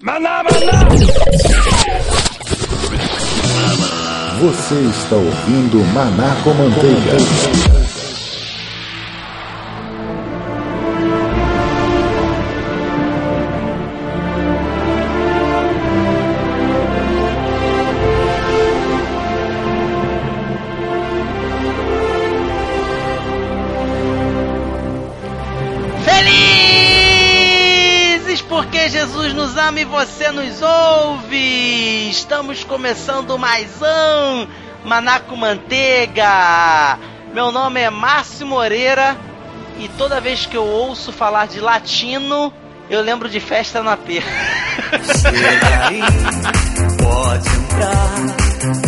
Maná, maná! Você está ouvindo Maná com E você nos ouve! Estamos começando mais um Manaco Manteiga! Meu nome é Márcio Moreira e toda vez que eu ouço falar de latino, eu lembro de festa na P. Chega aí, pode entrar.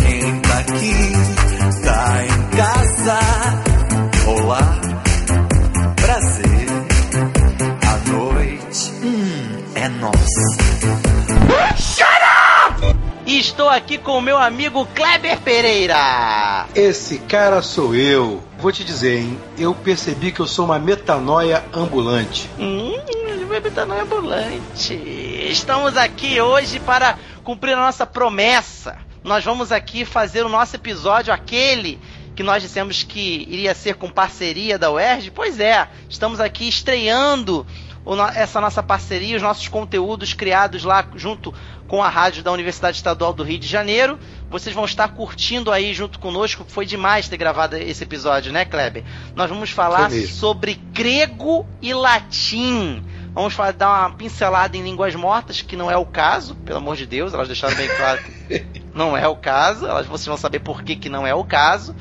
Quem tá aqui, tá em casa. Olá, prazer. A noite, é nossa. E estou aqui com o meu amigo Kleber Pereira. Esse cara sou eu. Vou te dizer, hein? Eu percebi que eu sou uma metanoia ambulante. Hum, é ambulante. Estamos aqui hoje para cumprir a nossa promessa. Nós vamos aqui fazer o nosso episódio, aquele que nós dissemos que iria ser com parceria da UERJ. Pois é, estamos aqui estreando essa nossa parceria, os nossos conteúdos criados lá junto com a rádio da Universidade Estadual do Rio de Janeiro. Vocês vão estar curtindo aí junto conosco. Foi demais ter gravado esse episódio, né, Kleber? Nós vamos falar sobre grego e latim. Vamos fa- dar uma pincelada em línguas mortas, que não é o caso, pelo amor de Deus, elas deixaram bem claro que não é o caso. Elas, vocês vão saber por que, que não é o caso,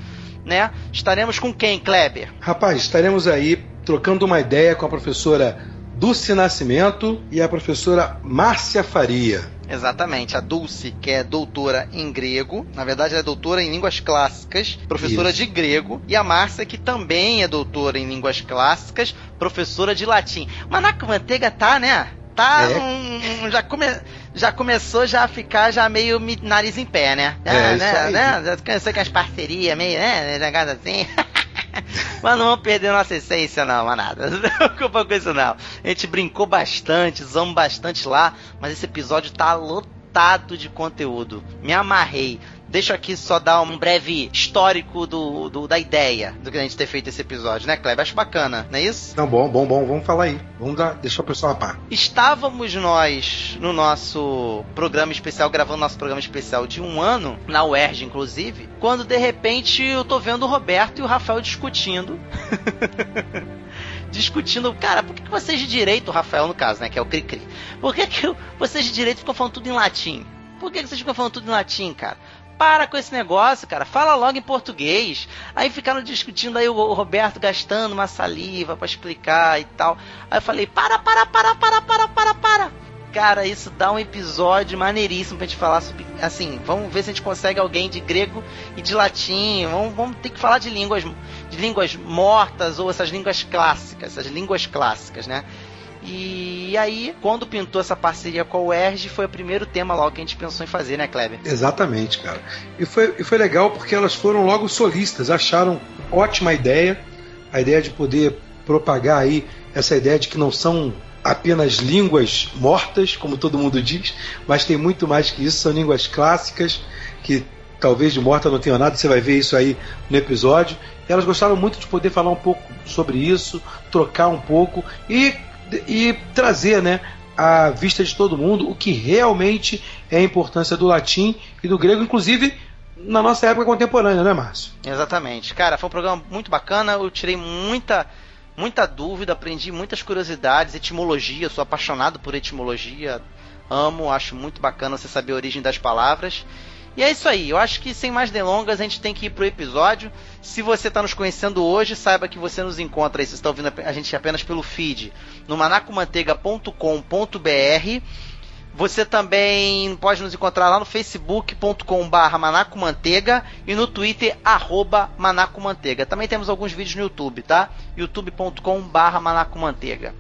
né? Estaremos com quem, Kleber? Rapaz, estaremos aí trocando uma ideia com a professora Dulce Nascimento e a professora Márcia Faria. Exatamente, a Dulce, que é doutora em grego, na verdade ela é doutora em línguas clássicas, professora Isso. de grego, e a Márcia, que também é doutora em línguas clássicas, professora de latim. Manaco Manteiga tá, né? Tá, É. um- um- já, come, já começou já a ficar já meio nariz em pé, né? É, isso né, né? Já começou com as parcerias meio, né? Negócio assim. Mas não vamos perder nossa essência, não, manada. Não se preocupa com isso, não. A gente brincou bastante, zoamos bastante lá, mas esse episódio tá lotado de conteúdo. Me amarrei. Deixa aqui só dar um breve histórico do, do- da ideia do que a gente ter feito esse episódio, né, Kleber? Acho bacana, não é isso? Não, bom, bom, bom, vamos falar aí. Vamos dar, deixar o pessoal a par. Estávamos nós no nosso programa especial, gravando nosso programa especial de um ano, na UERJ inclusive, quando de repente eu tô vendo o Roberto e o Rafael discutindo. discutindo, cara, por que, que vocês de direito, o Rafael no caso, né, que é o Cri-Cri, por que, que vocês de direito ficam falando tudo em latim? Por que, que vocês ficam falando tudo em latim, cara? Para com esse negócio, cara. Fala logo em português. Aí ficaram discutindo aí o Roberto gastando uma saliva pra explicar e tal. Aí eu falei: para, para, para, para, para, para, para. Cara, isso dá um episódio maneiríssimo pra gente falar sobre. Assim, vamos ver se a gente consegue alguém de grego e de latim. Vamos, vamos ter que falar de línguas, de línguas mortas ou essas línguas clássicas, essas línguas clássicas, né? E aí, quando pintou essa parceria com a UERJ, foi o primeiro tema logo que a gente pensou em fazer, né, Kleber? Exatamente, cara. E foi, e foi legal porque elas foram logo solistas, acharam ótima ideia, a ideia de poder propagar aí essa ideia de que não são apenas línguas mortas, como todo mundo diz, mas tem muito mais que isso, são línguas clássicas que talvez de morta não tenham nada, você vai ver isso aí no episódio. E elas gostaram muito de poder falar um pouco sobre isso, trocar um pouco e, e trazer, né, à vista de todo mundo o que realmente é a importância do latim e do grego, inclusive na nossa época contemporânea, né, Márcio? Exatamente. Cara, foi um programa muito bacana. Eu tirei muita, muita dúvida, aprendi muitas curiosidades, etimologia. Sou apaixonado por etimologia. Amo, acho muito bacana você saber a origem das palavras. E é isso aí. Eu acho que sem mais delongas a gente tem que ir pro episódio. Se você está nos conhecendo hoje, saiba que você nos encontra aí. Você está ouvindo a gente apenas pelo feed no manacomanteiga.com.br. Você também pode nos encontrar lá no facebook.com.br manacomanteiga e no twitter arroba manacomanteiga. Também temos alguns vídeos no YouTube, tá? youtube.com.br manacomanteiga.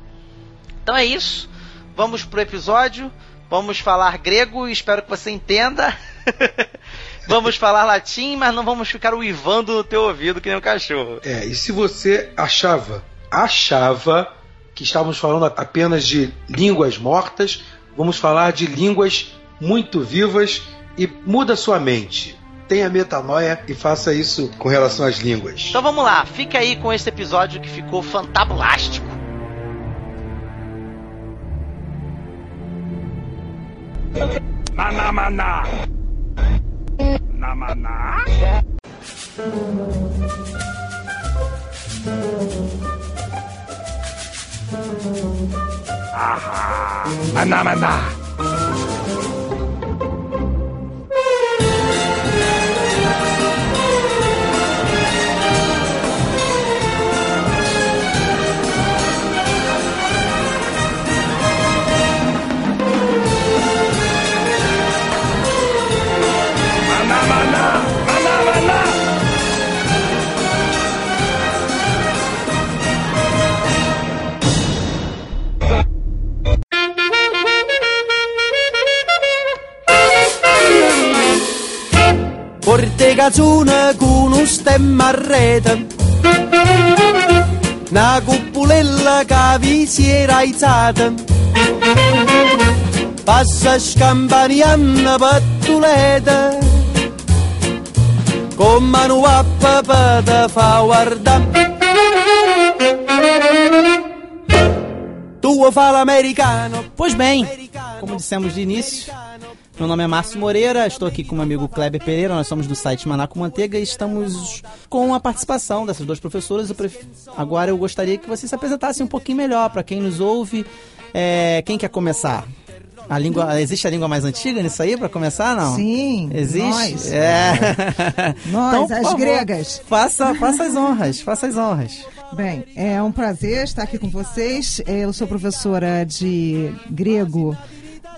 Então é isso. Vamos pro episódio. Vamos falar grego e espero que você entenda. vamos falar latim, mas não vamos ficar uivando no teu ouvido que nem um cachorro. É, e se você achava, achava que estávamos falando apenas de línguas mortas, vamos falar de línguas muito vivas e muda sua mente. Tenha metanoia e faça isso com relação às línguas. Então vamos lá, fica aí com esse episódio que ficou fantabulástico. Maná, maná. Na maná. Ahá. Maná, maná. Maná, Porte cazzone con un stemma a rete. Una cupolella che vi si era aizzata. Passa scampanianna pattuleta Con mano a papà te fa guardare Tu fa l'americano? Pois bem, como dissemos de início, meu nome é Márcio Moreira, estou aqui com o meu amigo Kleber Pereira, nós somos do site Manaco Manteiga e estamos com a participação dessas duas professoras. Eu pref- Agora eu gostaria que vocês se apresentassem um pouquinho melhor para quem nos ouve. É, Quem quer começar? A língua, existe a língua mais antiga nisso aí para começar, não? Sim, Existe? nós. É. Nós, Então, as favor, gregas. Faça, faça as honras, faça as honras. Bem, é um prazer estar aqui com vocês. Eu sou professora de grego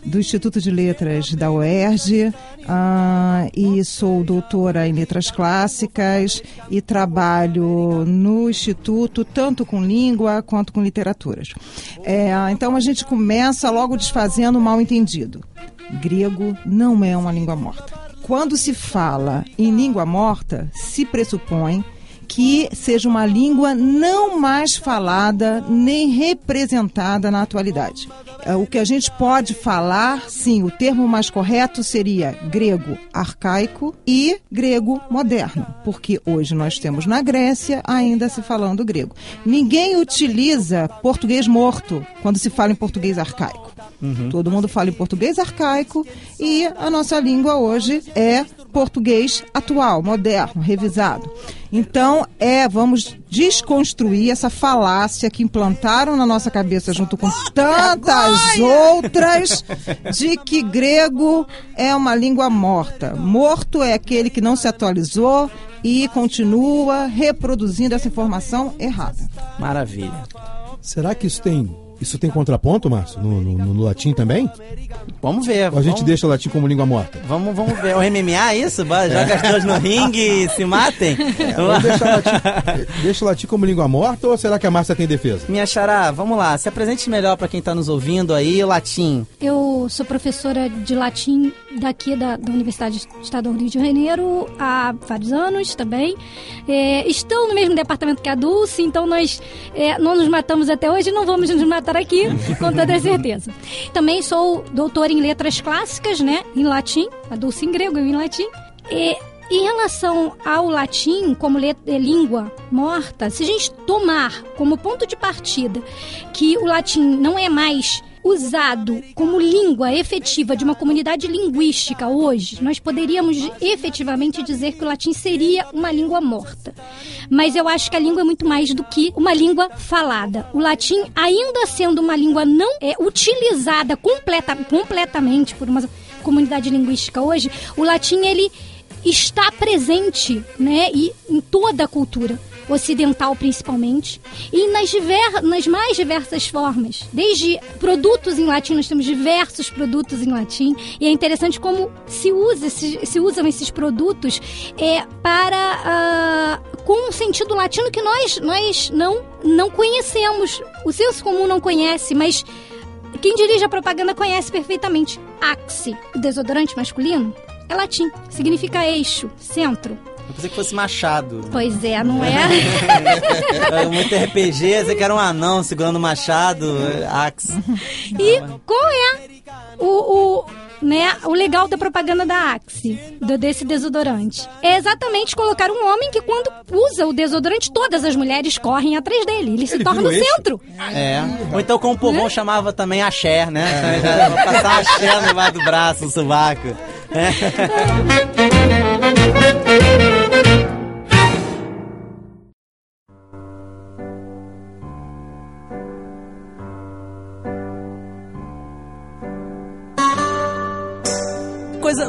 do Instituto de Letras da UERJ ah, e sou doutora em letras clássicas e trabalho no Instituto tanto com língua quanto com literaturas. É, então a gente começa logo desfazendo o mal entendido. Grego não é uma língua morta. Quando se fala em língua morta, se pressupõe que seja uma língua não mais falada nem representada na atualidade. É, O que a gente pode falar, sim, o termo mais correto seria grego arcaico e grego moderno, porque hoje nós temos na Grécia ainda se falando grego. Ninguém utiliza português morto quando se fala em português arcaico. Todo mundo fala em português arcaico e a nossa língua hoje é português atual, moderno, revisado. Então, é, vamos desconstruir essa falácia que implantaram na nossa cabeça junto com tantas outras de que grego é uma língua morta. Morto é aquele que não se atualizou e continua reproduzindo essa informação errada. Maravilha. Será que isso tem, isso tem contraponto, Márcio? No, no- no latim também? Vamos ver. Ou a gente vamos... deixa o latim como língua morta? Vamos, vamos ver. O MMA é isso? Joga as duas no ringue e se matem? Vamos deixar o latim, deixa o latim como língua morta ou será que a Márcia tem defesa? Minha xará, vamos lá. Se apresente melhor pra quem tá nos ouvindo aí, o latim. Eu sou professora de latim daqui da, da Universidade Estadual do Rio de Janeiro há vários anos também. É, estou no mesmo departamento que a Dulce, então nós é, não nos matamos até hoje e não vamos nos matar aqui, com toda certeza. Também sou doutora em letras clássicas, né, em latim, a Dulce em grego, eu em latim. E, em relação ao latim como eh, língua morta, se a gente tomar como ponto de partida que o latim não é mais usado como língua efetiva de uma comunidade linguística hoje, nós poderíamos efetivamente dizer que o latim seria uma língua morta. Mas eu acho que a língua é muito mais do que uma língua falada. O latim, ainda sendo uma língua não é utilizada completa, completamente por uma comunidade linguística hoje, o latim ele está presente, né, e em toda a cultura ocidental principalmente e nas, diver, nas mais diversas formas. Desde produtos em latim, nós temos diversos produtos em latim e é interessante como se, usa, se, se usam esses produtos é, para ah, com um sentido latino que nós, nós não, não conhecemos. O senso comum não conhece, mas quem dirige a propaganda conhece perfeitamente. Axe, o desodorante masculino, é latim. Significa eixo, centro. Eu pensei que fosse machado. Pois é, não é? É, Muito RPG, você que era um anão segurando machado, axe. E qual é o, o, né, o legal da propaganda da Axe, do, desse desodorante. É exatamente colocar um homem que quando usa o desodorante, todas as mulheres correm atrás dele. Ele se Ele torna o esse? centro. É. Ou então, como o povão chamava também axé, né? Vou passar axé no bar do braço, no sovaco. Coisa,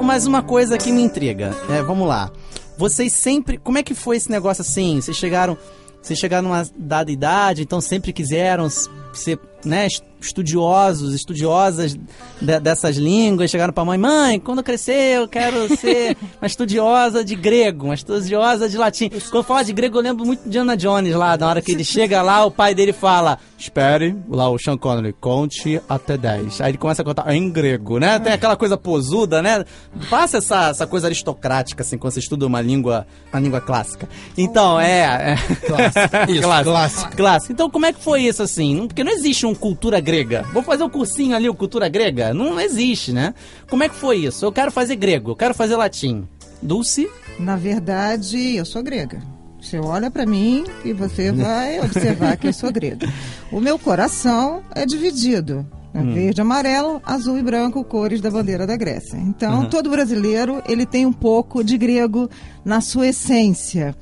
mas uma coisa que me intriga. É, vamos lá. Vocês sempre. Como é que foi esse negócio assim? Vocês chegaram. Vocês chegaram numa dada idade, então sempre quiseram ser né, est- estudiosos, estudiosas de- dessas línguas. Chegaram pra mãe, mãe, quando eu crescer eu quero ser uma estudiosa de grego, uma estudiosa de latim. Quando fala de grego, eu lembro muito de Ana Jones lá, na hora que ele chega lá, o pai dele fala, espere, lá o Sean Connery, conte até 10. Aí ele começa a contar em grego, né? Tem aquela coisa posuda, né? Passa essa, essa coisa aristocrática, assim, quando você estuda uma língua, uma língua clássica. Então, é... é... Isso, clássico. Clássico. Então, como é que foi isso, assim? Porque não existe um cultura grega. Vou fazer um cursinho ali, o cultura grega? Não existe, né? Como é que foi isso? Eu quero fazer grego, eu quero fazer latim. Dulce? Na verdade, eu sou grega. Você olha pra mim e você vai observar que eu sou grega. O meu coração é dividido. né? Verde, amarelo, azul e branco, cores da bandeira da Grécia. Então, todo brasileiro, ele tem um pouco de grego na sua essência.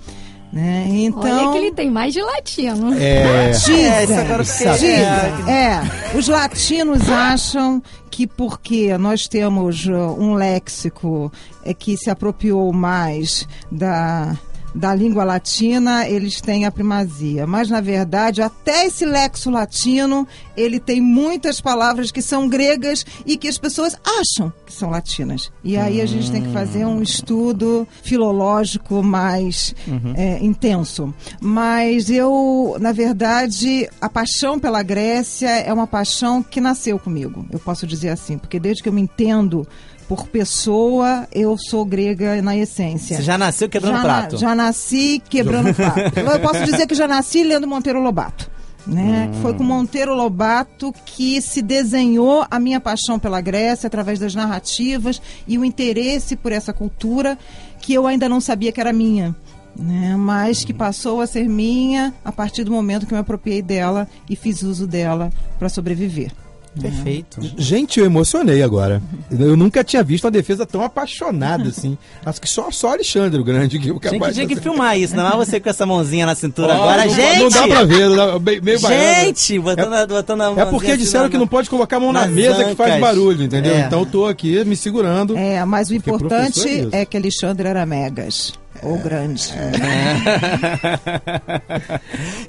Né? Então, Olha que ele tem mais de latino. É. Dizem, É, dizem, é, é, os latinos acham que porque nós temos uh, um léxico é, que se apropriou mais da, da língua latina, eles têm a primazia. Mas, na verdade, até esse lexo latino, ele tem muitas palavras que são gregas e que as pessoas acham que são latinas. E aí a gente tem que fazer um estudo filológico mais é, intenso. Mas eu, na verdade, a paixão pela Grécia é uma paixão que nasceu comigo, eu posso dizer assim, porque desde que eu me entendo por pessoa, eu sou grega na essência. Você já nasceu quebrando já, prato. Já nasci quebrando prato. Eu posso dizer que já nasci lendo Monteiro Lobato. Né? Hum. Foi com Monteiro Lobato que se desenhou a minha paixão pela Grécia através das narrativas e o interesse por essa cultura que eu ainda não sabia que era minha. Né? Mas que passou a ser minha a partir do momento que eu me apropriei dela e fiz uso dela para sobreviver. Perfeito. Gente, eu emocionei agora. Eu nunca tinha visto uma defesa tão apaixonada assim. Acho que só, só Alexandre o Grande que Tinha que, capaz tinha que de- filmar isso, não é você com essa mãozinha na cintura Ó, agora. não, gente! Não dá pra ver, dá, meio. Gente, botando, a- botando a É mãozinha porque assim disseram que não pode colocar a mão na mesa que faz ancas. barulho, entendeu? É. Então eu tô aqui me segurando. É, mas o professor importante é é que Alexandre era megas, ou grande.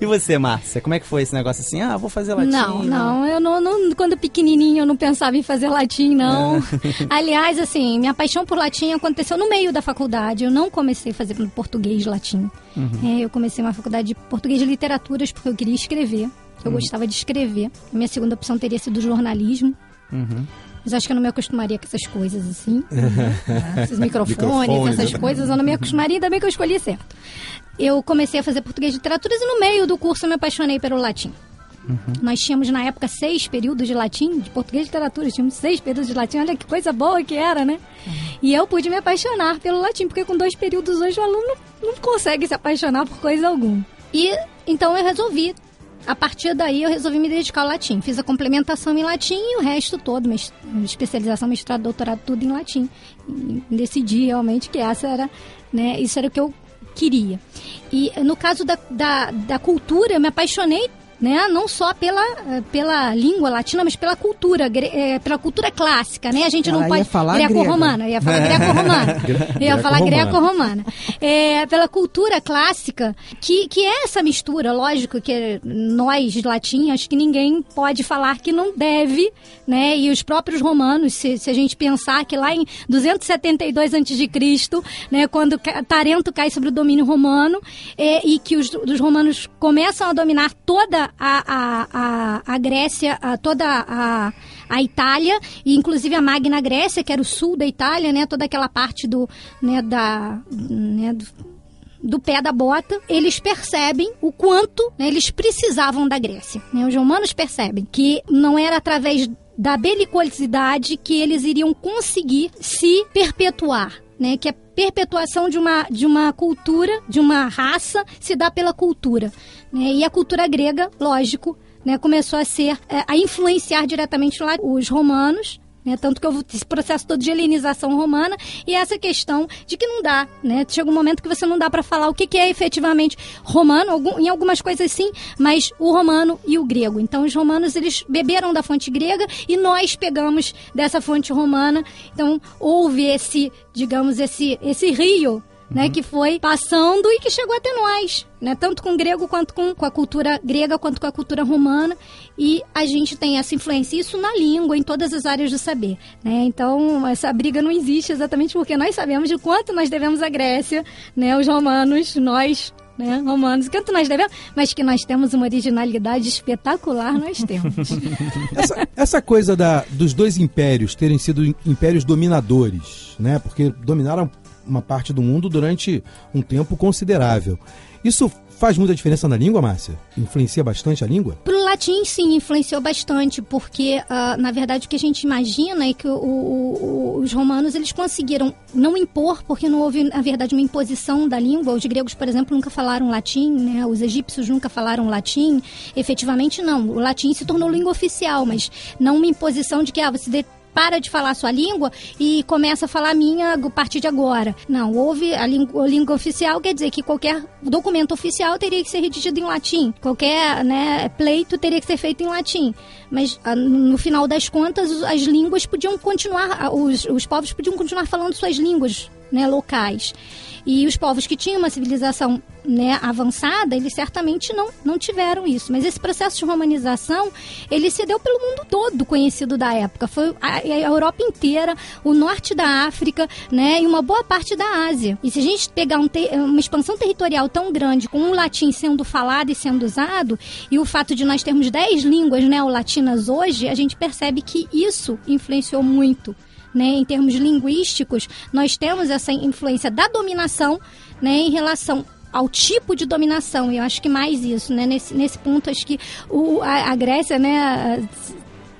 e você, Márcia, como é que foi esse negócio assim? Ah, vou fazer latim. Não, não, eu não, não- quando pequenininha eu não pensava em fazer latim, não. Aliás, assim, minha paixão por latim aconteceu no meio da faculdade. Eu não comecei a fazer português latim. É, eu comecei uma faculdade de português de literaturas porque eu queria escrever. Eu gostava de escrever. A minha segunda opção teria sido jornalismo. Mas acho que eu não me acostumaria com essas coisas assim. né? Esses microfones, Microfones, essas né? coisas, eu não me acostumaria, ainda bem que eu escolhi certo. Eu comecei a fazer português de literaturas e no meio do curso eu me apaixonei pelo latim. Nós tínhamos na época seis períodos de latim, de português e literatura, tínhamos seis períodos de latim, olha que coisa boa que era, né? E eu pude me apaixonar pelo latim, porque com dois períodos hoje o aluno não consegue se apaixonar por coisa alguma. E então eu resolvi, a partir daí eu resolvi me dedicar ao latim. Fiz a complementação em latim e o resto todo, mes- especialização, mestrado, doutorado, tudo em latim. E decidi realmente que essa era, né, isso era o que eu queria. E no caso da, da, da cultura, eu me apaixonei né? Não só pela, eh, pela língua latina, mas pela cultura, eh, pela cultura clássica, né? A gente Ela não ia pode falar greco-romana, ia falar greco-romana. Ia falar Greco-romana. É, pela cultura clássica, que, que é essa mistura, lógico que nós latinos, acho que ninguém pode falar que não deve, né? E os próprios romanos, se, se a gente pensar que lá em 272 a.C., né, quando Tarento cai sobre o domínio romano, é, e que os, os romanos começam a dominar toda a, a, a, Grécia, a- toda a, a Itália, e inclusive a Magna Grécia, que era o sul da Itália, né, toda aquela parte do, né, da, né, do, do pé da bota, eles percebem o quanto né, eles precisavam da Grécia. né? Os romanos percebem que não era através da belicosidade que eles iriam conseguir se perpetuar. Né, que a perpetuação de uma, de uma cultura, de uma raça, se dá pela cultura. Né? E a cultura grega, lógico, né, começou a ser é, a influenciar diretamente lá os romanos né? Tanto que esse processo todo de helenização romana e essa questão de que não dá, né? Chega um momento que você não dá para falar o que, que é efetivamente romano, em algumas coisas sim, mas o romano e o grego. Então os romanos eles beberam da fonte grega e nós pegamos dessa fonte romana. Então houve esse, digamos, esse, esse rio né, que foi passando e que chegou até nós, né, tanto com o grego quanto com, com a cultura grega quanto com a cultura romana e a gente tem essa influência isso na língua em todas as áreas do saber, né? Então essa briga não existe exatamente porque nós sabemos de quanto nós devemos à Grécia, né, os romanos, nós né, romanos, quanto nós devemos, mas que nós temos uma originalidade espetacular, nós temos. essa, essa coisa da, dos dois impérios terem sido impérios dominadores, né? Porque dominaram uma parte do mundo durante um tempo considerável. Isso faz muita diferença na língua, Márcia? Influencia bastante a língua? Para o latim, sim, influenciou bastante, porque, uh, na verdade, o que a gente imagina é que o, o, os romanos eles conseguiram não impor, porque não houve, na verdade, uma imposição da língua. Os gregos, por exemplo, nunca falaram latim, né? os egípcios nunca falaram latim. Efetivamente, não. O latim se tornou língua oficial, mas não uma imposição de que ah, você para de falar sua língua e começa a falar a minha a partir de agora. Não, houve a língua, a língua oficial, quer dizer que qualquer documento oficial teria que ser redigido em latim. Qualquer né, pleito teria que ser feito em latim. Mas ah, no final das contas, as línguas podiam continuar, os, os povos podiam continuar falando suas línguas né, locais. E os povos que tinham uma civilização né, avançada, eles certamente não, não tiveram isso. Mas esse processo de romanização, ele se deu pelo mundo todo conhecido da época. Foi a, a Europa inteira, o norte da África, né, e uma boa parte da Ásia. E se a gente pegar um uma expansão territorial tão grande, com o latim sendo falado e sendo usado, e o fato de nós termos 10 línguas neolatinas hoje, a gente percebe que isso influenciou muito né, em termos linguísticos, nós temos essa influência da dominação né, em relação ao tipo de dominação. E eu acho que mais isso, né? Nesse, nesse ponto, acho que o, a, a Grécia, né?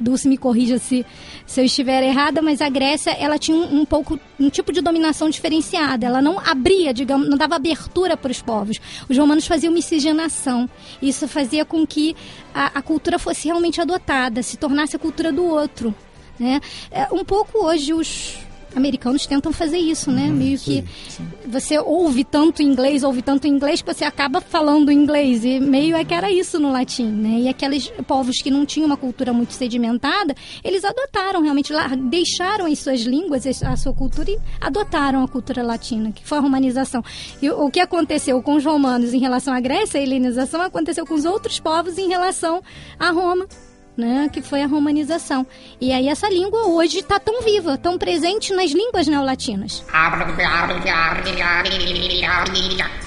Dulce me corrija se, se eu estiver errada, mas a Grécia ela tinha um, um, pouco um tipo de dominação diferenciada. Ela não abria, digamos, não dava abertura para os povos. Os romanos faziam miscigenação. Isso fazia com que a, a cultura fosse realmente adotada, se tornasse a cultura do outro. Né? É, um pouco hoje os americanos tentam fazer isso, né? Uhum, Meio sim, que sim. você ouve tanto inglês, ouve tanto inglês que você acaba falando inglês e meio é que era isso no latim, né? E aqueles povos que não tinham uma cultura muito sedimentada, eles adotaram realmente lá, deixaram as suas línguas, a sua cultura e adotaram a cultura latina, que foi a romanização. E o que aconteceu com os romanos em relação à Grécia, a helenização aconteceu com os outros povos em relação a Roma né, que foi a romanização. E aí essa língua hoje está tão viva, tão presente nas línguas neolatinas.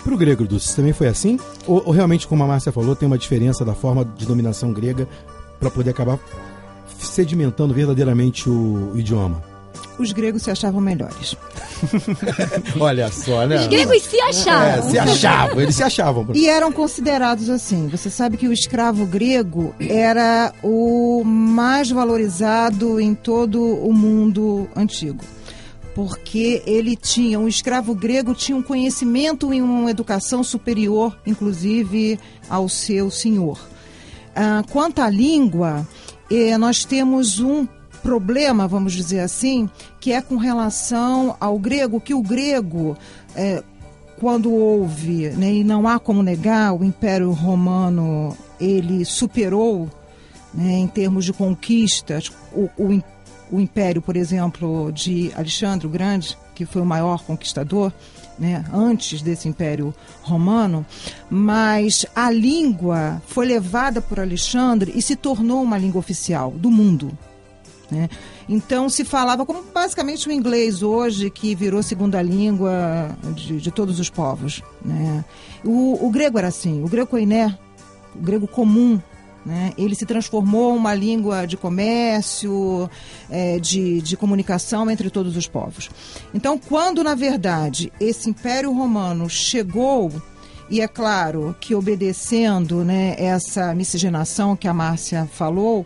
Para o grego, Dulce, também foi assim? Ou, ou, realmente, como a Márcia falou, tem uma diferença da forma de dominação grega para poder acabar sedimentando verdadeiramente o, o idioma? Os gregos se achavam melhores. Olha só, né? Os gregos se achavam. É, se achavam, eles se achavam. E eram considerados assim. Você sabe que o escravo grego era o mais valorizado em todo o mundo antigo. Porque ele tinha, um escravo grego tinha um conhecimento e uma educação superior, inclusive, ao seu senhor. Ah, quanto à língua, eh, nós temos um problema, vamos dizer assim, que é com relação ao grego, que o grego, é, quando houve, né, e não há como negar, o Império Romano ele superou né, em termos de conquistas o, o, o Império, por exemplo, de Alexandre o Grande, que foi o maior conquistador. Né, antes desse Império Romano, mas a língua foi levada por Alexandre e se tornou uma língua oficial do mundo. Né? Então se falava como basicamente o inglês hoje, que virou segunda língua de, de todos os povos. Né? O, o, grego era assim, o grego koiné, o grego comum, né? ele se transformou uma língua de comércio, é, de, de comunicação entre todos os povos. Então, quando na verdade esse Império Romano chegou e é claro que obedecendo né, essa miscigenação que a Márcia falou,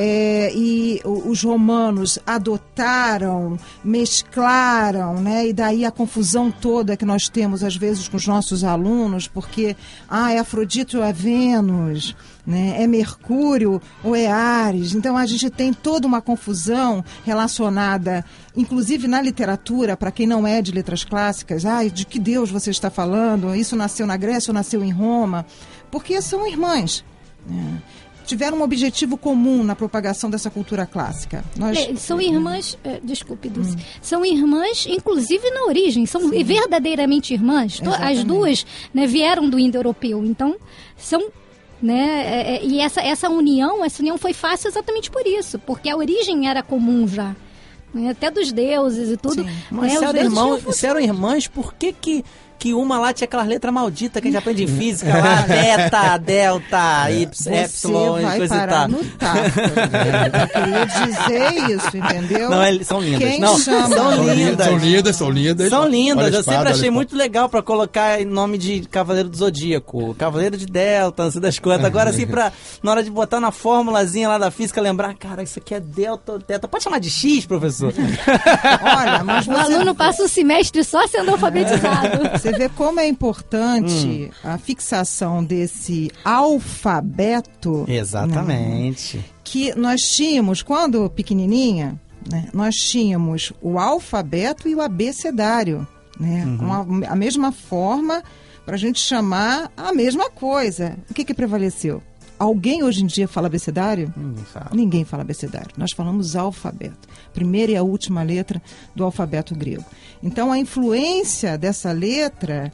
é, e os romanos adotaram, mesclaram, né? E daí a confusão toda que nós temos às vezes com os nossos alunos, porque ah, é Afrodite ou é Vênus, né? É Mercúrio ou é Ares. Então a gente tem toda uma confusão relacionada, inclusive na literatura, para quem não é de letras clássicas, ai, de que Deus você está falando? Isso nasceu na Grécia ou nasceu em Roma? Porque são irmãs. né? Tiveram um objetivo comum na propagação dessa cultura clássica. Nós, É, são irmãs, é, desculpe, Dulce, são irmãs, inclusive na origem, são verdadeiramente irmãs. To- As Exatamente. duas né, vieram do indo-europeu, então são. Né, é, é, e essa, essa união, essa união foi fácil exatamente por isso, porque a origem era comum já. né, até dos deuses e tudo. Sim. né, Mas os se eram, irmãos, se eram irmãs, por que que, que uma lá tinha aquelas letras malditas que a gente aprende em física lá? Beta, delta, y, Você epsilon, vai coisa e parar tal. no taco. né? Eu queria dizer isso, entendeu? Não, eles são lindas. Quem não, chama? são lindas. são lindas, são lindas. São lindas, Olha a eu espada, sempre achei espada. muito legal pra colocar em nome de Cavaleiro do Zodíaco, Cavaleiro de Delta, não sei das quantas. Agora, assim, pra, na hora de botar na formulazinha lá da física, lembrar, cara, isso aqui é Delta, Delta. Pode chamar de X, professor? Olha, mas O você, aluno passa o semestre só sendo alfabetizado. Você vê como é importante Hum. a fixação desse alfabeto Exatamente. que nós tínhamos quando pequenininha, né, nós tínhamos o alfabeto e o abecedário, né, Uhum. com a, a mesma forma para a gente chamar a mesma coisa. O que, que prevaleceu? Alguém hoje em dia fala abecedário? Ninguém fala. Ninguém fala abecedário. Nós falamos alfabeto. Primeira e a última letra do alfabeto grego. Então, a influência dessa letra,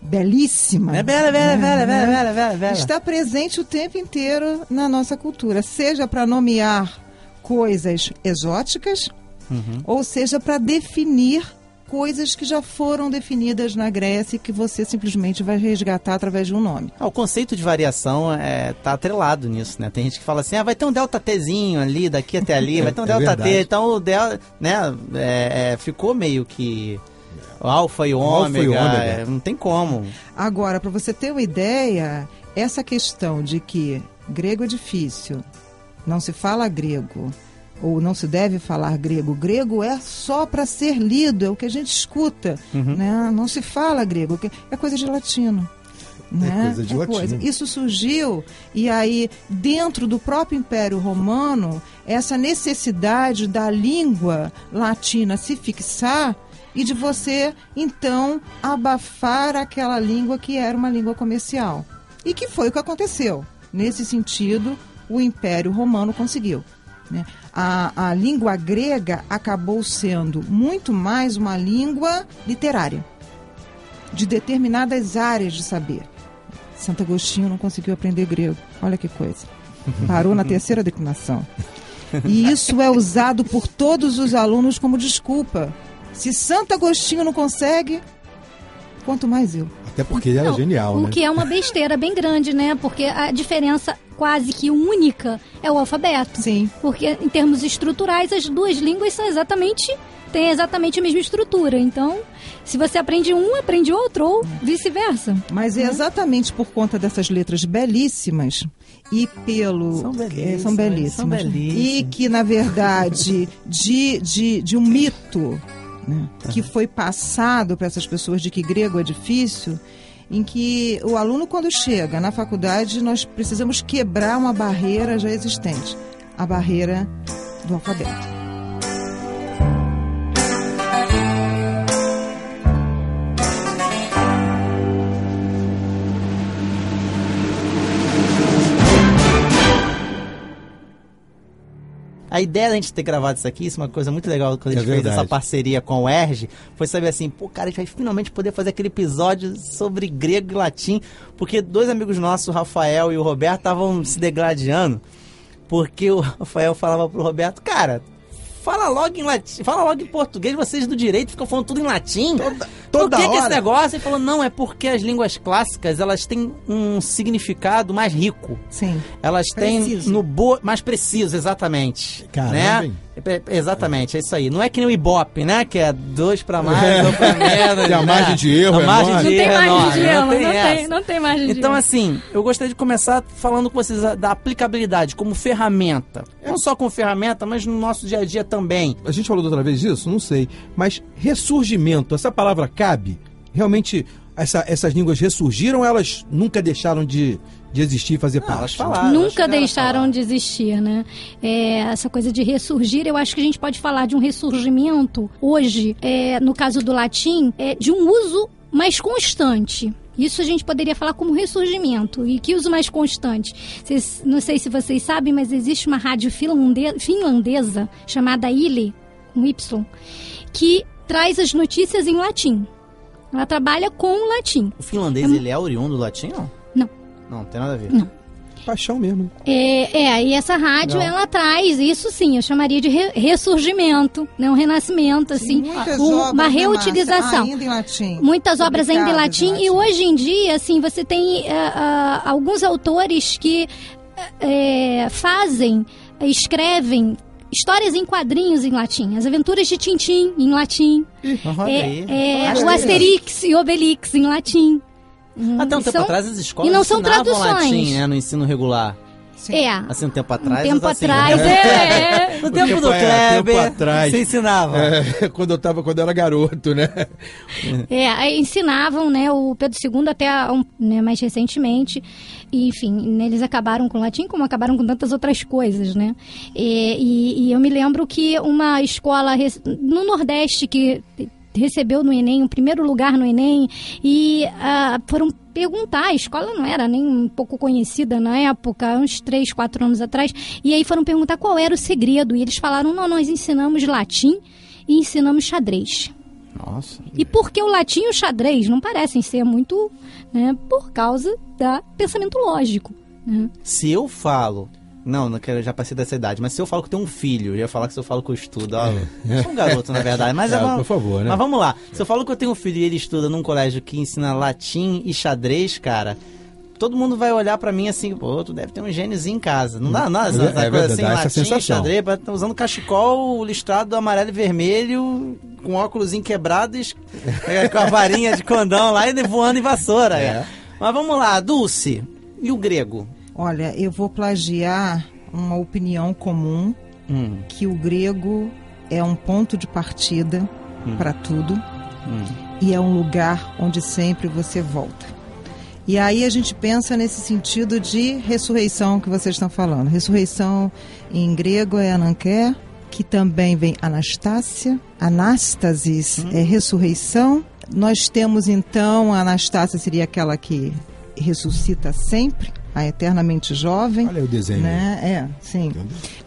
belíssima. É bela, bela, né, bela, né, bela, bela, bela, bela. Está presente o tempo inteiro na nossa cultura. Seja para nomear coisas exóticas, Uhum. ou seja para definir coisas que já foram definidas na Grécia e que você simplesmente vai resgatar através de um nome. Ah, o conceito de variação é, tá atrelado nisso, né? Tem gente que fala assim, ah, vai ter um delta Tzinho ali, daqui até ali, vai ter um É delta. T, então o delta, né, é, é, ficou meio que alfa e e ômega, ômega. é, não tem como. Agora, para você ter uma ideia, essa questão de que grego é difícil, não se fala grego, ou não se deve falar grego, grego é só para ser lido, é o que a gente escuta, né? não se fala grego, é coisa de latino. Né? coisa de latino. Isso surgiu e aí dentro do próprio Império Romano essa necessidade da língua latina se fixar e de você então abafar aquela língua que era uma língua comercial e que foi o que aconteceu nesse sentido o Império Romano conseguiu né? A, a língua grega acabou sendo muito mais uma língua literária de determinadas áreas de saber Santo Agostinho não conseguiu aprender grego. Olha que coisa. Parou na terceira declinação. E isso é usado por todos os alunos como desculpa. Se Santo Agostinho não consegue, quanto mais eu. Até porque ele era Não, genial, o né? que é uma besteira bem grande, né? Porque a diferença quase que única é o alfabeto. Sim. Porque em termos estruturais as duas línguas são exatamente têm exatamente a mesma estrutura. Então, se você aprende um, aprende outro ou vice-versa. Mas é exatamente por conta dessas letras belíssimas e pelo. São belíssimas, é, são belíssimas. são belíssimas. E que, na verdade, de, de, de um mito né, que foi passado para essas pessoas de que grego é difícil, em que o aluno, quando chega na faculdade, nós precisamos quebrar uma barreira já existente a barreira do alfabeto. A ideia da gente ter gravado isso aqui, isso é uma coisa muito legal quando a É gente fez verdade. essa parceria com o ERG, foi saber assim, pô, cara, a gente vai finalmente poder fazer aquele episódio sobre grego e latim, porque dois amigos nossos, o Rafael e o Roberto, estavam se degladiando, porque o Rafael falava pro Roberto, cara, fala logo em latim, fala logo em português, vocês do direito ficam falando tudo em latim. toda Por que, que esse negócio? Ele falou, não, é porque as línguas clássicas, elas têm um significado mais rico. Sim. Elas têm Preciso. no bo... mais preciso, exatamente. Caramba, né? É, é, Exatamente, é isso aí. Não é que nem o Ibope, né? Que é dois pra mais, dois pra menos. Tem a né? margem de erro A é margem de Não tem erro é margem de erro, não tem, essa. não tem margem de Então, erro. assim, eu gostaria de começar falando com vocês a- da aplicabilidade como ferramenta. Não só como ferramenta, mas no nosso dia a dia também. A gente falou da outra vez disso? Não sei. Mas ressurgimento, essa palavra cabe? Realmente essa- essas línguas ressurgiram ou elas nunca deixaram de, de existir e fazer parte? elas falaram. Nunca deixaram falar. de existir, né? É, essa coisa de ressurgir, eu acho que a gente pode falar de um ressurgimento hoje, é, no caso do latim, é, de um uso mais constante. Isso a gente poderia falar como ressurgimento. E que uso mais constante? Vocês- não sei se vocês sabem, mas existe uma rádio finlande- finlandesa chamada ILE, com Y, que traz as notícias em latim. Ela trabalha com o latim. O finlandês, ele é oriundo do latim, não? Não. Não, tem nada a ver. Não. Paixão mesmo. É, é, e essa rádio, Não. ela traz, isso sim, eu chamaria de re- ressurgimento, né? Um renascimento, assim, Muitas um- obras, uma reutilização. Ainda em latim. Muitas obras ainda em Publicadas latim, e hoje em dia, assim, você tem ah, ah, alguns autores que eh, fazem, escrevem histórias em quadrinhos em latim. As aventuras de Tintim em latim. Aí. É, é, o. Asterix e Obelix em latim. Hum, Até um tempo são- atrás as escolas e não são ensinavam traduções. latim, né, no ensino regular. É, Assim, um tempo um atrás. tempo assim, atrás. né? É, No tempo Tempo- do é, Kleber, tempo atrás. você ensinava. É, quando eu tava, quando eu era garoto, né? É, aí ensinavam, né, o Pedro II até um, né, mais recentemente. E, enfim, né, eles acabaram com o latim, como acabaram com tantas outras coisas, né? E, e- e eu me lembro que uma escola no Nordeste que recebeu no Enem, o primeiro lugar no Enem, e ah, foram perguntar, a escola não era nem um pouco conhecida na época, uns 3, 4 anos atrás, e aí foram perguntar qual era o segredo, e eles falaram, não, nós ensinamos latim e ensinamos xadrez. Nossa. E por que o latim e o xadrez não parecem ser muito, né, por causa da pensamento lógico. Né? Se eu falo. Não, não quero, já passei dessa idade, mas se eu falo que tenho um filho, eu ia falar que se eu falo que eu estudo. Ó, eu sou um garoto, na verdade. Mas, É, vamos- por favor, né? mas vamos lá. Se eu falo que eu tenho um filho e ele estuda num colégio que ensina latim e xadrez, cara. Todo mundo vai olhar pra mim assim, pô, tu deve ter um gêniozinho em casa. Não dá nada, essa, É essa verdade, coisa assim, dá essa latim, sensação. xadrez, tá usando cachecol listrado amarelo e vermelho, com óculos quebrados, é, com a varinha de condão lá e voando em vassoura. é. Mas vamos lá, Dulce, e o grego? Olha, eu vou plagiar uma opinião comum Hum, que o grego é um ponto de partida Hum. para tudo hum. e é um lugar onde sempre você volta. E aí a gente pensa nesse sentido de ressurreição que vocês estão falando. Ressurreição em grego é ananké, que também vem Anastácia. Anástasis é ressurreição. Nós temos então, a Anastácia seria aquela que ressuscita sempre, a eternamente jovem. Olha o desenho. Né? É, sim.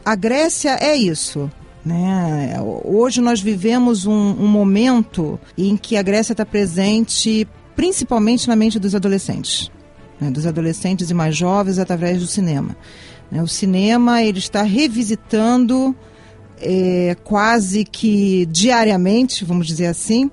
A Grécia é isso. Né? Hoje nós vivemos um, um momento em que a Grécia está presente principalmente na mente dos adolescentes, né? dos adolescentes e mais jovens através do cinema. né? O cinema ele está revisitando é, quase que diariamente, vamos dizer assim,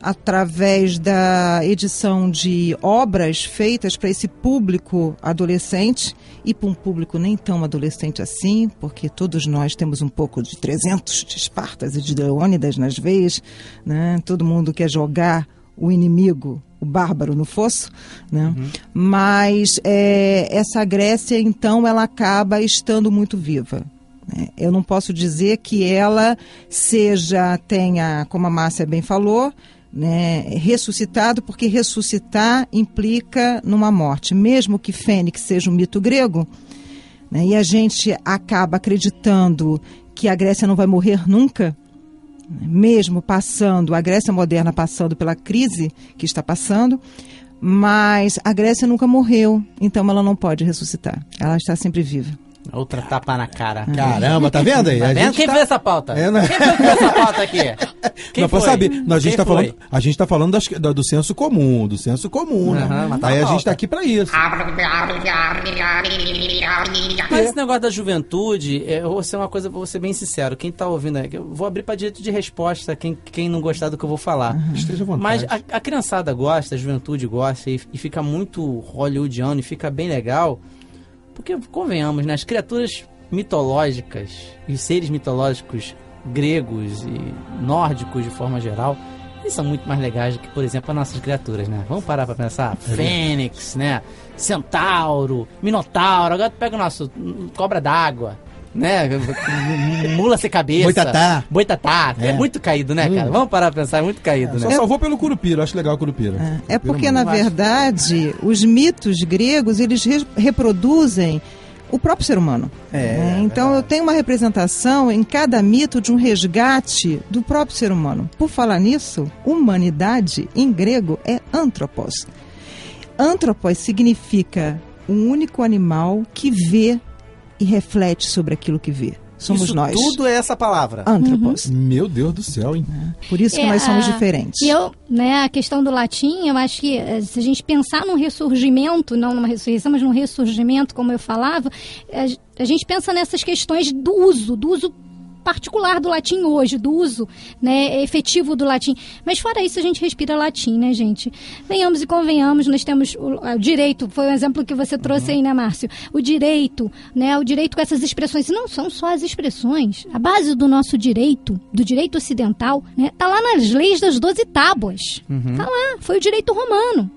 através da edição de obras feitas para esse público adolescente e para um público nem tão adolescente assim, porque todos nós temos um pouco de 300 de Espartas e de Leônidas nas veias, né? Todo mundo quer jogar o inimigo, o bárbaro no fosso, né? Mas é, essa Grécia, então, ela acaba estando muito viva. né? Eu não posso dizer que ela seja, tenha, como a Márcia bem falou, né, ressuscitado, porque ressuscitar implica numa morte. Mesmo que Fênix seja um mito grego, né, e a gente acaba acreditando que a Grécia não vai morrer nunca, né, mesmo passando, a Grécia moderna passando pela crise que está passando, mas a Grécia nunca morreu, então ela não pode ressuscitar. Ela está sempre viva. Outra tapa na cara. Caramba, tá vendo aí? Tá vendo? Quem tá- fez essa pauta? É, né? Quem fez essa pauta aqui? Quem não, foi? saber, nós, a gente Quem tá foi? falando, a gente tá falando das- da- do senso comum, do senso comum, né? Aham, mas tá Aí a gente tá aqui pra isso. Mas esse negócio da juventude, é, eu vou ser uma coisa, vou ser bem sincero. Quem tá ouvindo aí, eu vou abrir pra direito de resposta, quem, quem não gostar do que eu vou falar. Esteja à vontade. Mas a, a criançada gosta, a juventude gosta e, e fica muito hollywoodiano e fica bem legal. Porque, convenhamos, né? As criaturas mitológicas e os seres mitológicos gregos e nórdicos de forma geral, eles são muito mais legais do que, por exemplo, as nossas criaturas, né? Vamos parar pra pensar. Fênix, né? Centauro, Minotauro. Agora tu pega o nosso cobra d'água. Né? Mula sem cabeça. Boitatá. Boitatá. É. É. muito caído, né, cara? Vamos parar pra pensar, é muito caído, Só né? salvou pelo Curupira, acho legal o Curupira. É porque, na verdade, os mitos gregos, eles re- reproduzem o próprio ser humano. né? Então, eu tenho uma representação em cada mito de um resgate do próprio ser humano. Por falar nisso, humanidade, em grego, é anthropos. Anthropos significa um único animal que vê e reflete sobre aquilo que vê. Somos Isso nós. tudo é essa palavra. Anthropos. Meu Deus do céu, hein? Por isso que É, nós somos a- diferentes. E eu, né, a questão do latim, eu acho que eh, se a gente pensar num ressurgimento, não numa ressurreição, mas num ressurgimento, como eu falava, a, a gente pensa nessas questões do uso, do uso particular do latim hoje, do uso né, efetivo do latim. Mas fora isso, a gente respira latim, né, gente? Venhamos e convenhamos, nós temos o, o direito, foi um exemplo que você trouxe aí, né, Márcio? O direito, né, o direito com essas expressões. Não são só as expressões. A base do nosso direito, do direito ocidental, né, tá lá nas leis das doze tábuas. Tá lá, foi o direito romano.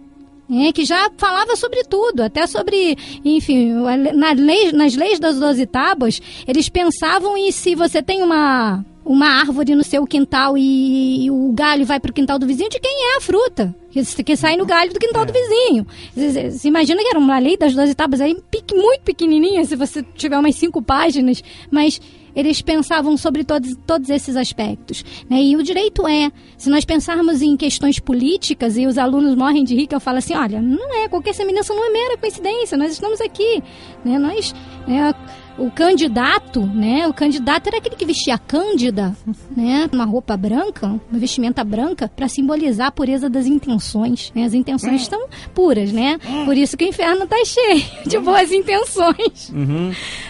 É, que já falava sobre tudo, até sobre, enfim, na lei, nas leis das doze tábuas, eles pensavam em se você tem uma, uma árvore no seu quintal e, e o galho vai para o quintal do vizinho, de quem é a fruta? Que, que sai no galho do quintal do vizinho. Você, você imagina que era uma lei das doze tábuas aí, pique- muito pequenininha, se você tiver umas cinco páginas, mas eles pensavam sobre todos, todos esses aspectos. Né? E o direito é, se nós pensarmos em questões políticas e os alunos morrem de rir, que eu falo assim, olha, não é, qualquer semelhança não é mera coincidência, nós estamos aqui. Né? Nós, é, o candidato, né? O candidato era aquele que vestia a cândida, né? Uma roupa branca, uma vestimenta branca, para simbolizar a pureza das intenções. Né? As intenções estão puras, né? Por isso que o inferno está cheio de boas intenções.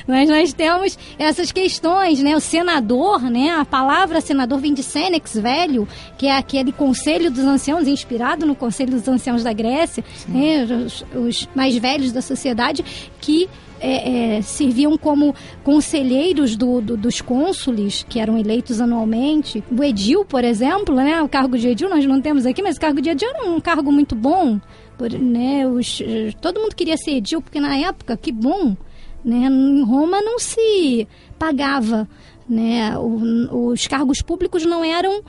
Mas nós temos essas questões, né? O senador, né? A palavra senador vem de Senex velho, que é aquele conselho dos anciãos, inspirado no conselho dos anciãos da Grécia, né? Os, os mais velhos da sociedade, que é, é, serviam como conselheiros do, do- dos cônsules, que eram eleitos anualmente. O edil, por exemplo, né? O cargo de edil nós não temos aqui, mas o cargo de edil era um cargo muito bom. Por, né, os, todo mundo queria ser edil, porque na época, que bom, né? Em Roma não se pagava, né? O- os cargos públicos não eram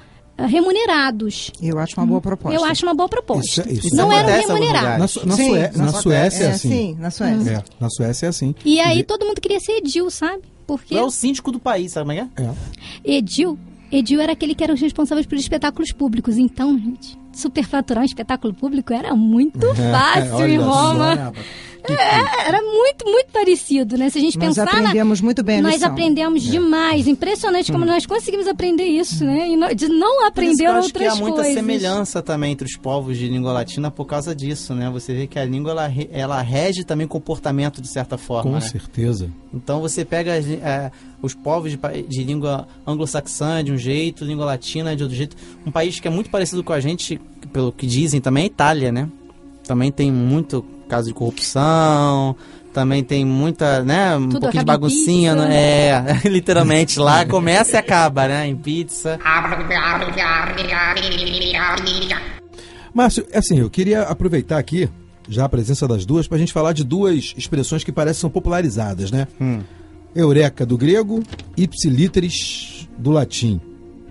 remunerados. Eu acho uma boa proposta. Eu acho uma boa proposta. Isso- isso não eram em alguns remunerados. Na, na Sim, Sué- na na Suécia é É, assim. sim, na Suécia. É, na Suécia é assim. E aí todo mundo queria ser edil, sabe? Porque Tu é o síndico do país, sabe como é é? É. edil, edil era aquele que era os responsáveis por espetáculos públicos. Então, gente, superfaturar um espetáculo público era muito fácil Olha em só, Roma. né, rapaz? É, era muito, muito parecido, né? Se a gente Nós pensar na- aprendemos muito bem a Nós lição. aprendemos demais. Impressionante como nós conseguimos aprender isso, né? E no- de não aprender eu acho outras que há muita coisas. semelhança também entre os povos de língua latina por causa disso, né? Você vê que a língua ela, re- ela rege também comportamento de certa forma, Com né? certeza. Então você pega é, os povos de, de língua anglo-saxã de um jeito, língua latina de outro jeito. Um país que é muito parecido com a gente, pelo que dizem, também é a Itália, né? Também tem muito caso de corrupção, também tem muita, né? Um Tudo pouquinho de baguncinha, pizza. né? É, literalmente lá começa e acaba, né? Em pizza. Márcio, assim, eu queria aproveitar aqui, já a presença das duas, pra gente falar de duas expressões que parecem são popularizadas, né? Eureka do grego, ipsiliteris do latim.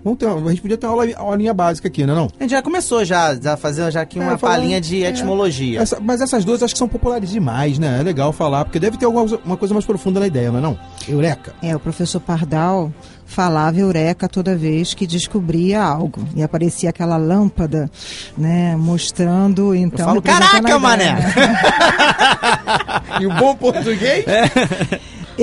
Vamos ter, uma- a gente podia ter uma aulinha básica aqui, não é não? A gente já começou já, já fazendo já aqui uma É, falando- palhinha de é. etimologia. Essa- mas essas duas acho que são populares demais, né? É legal falar, porque deve ter alguma coisa- uma coisa mais profunda na ideia, não é não? Eureka. É, o professor Pardal falava eureka toda vez que descobria algo. E aparecia aquela lâmpada, né, mostrando, então... Eu falo, caraca, mané! né? E o bom português?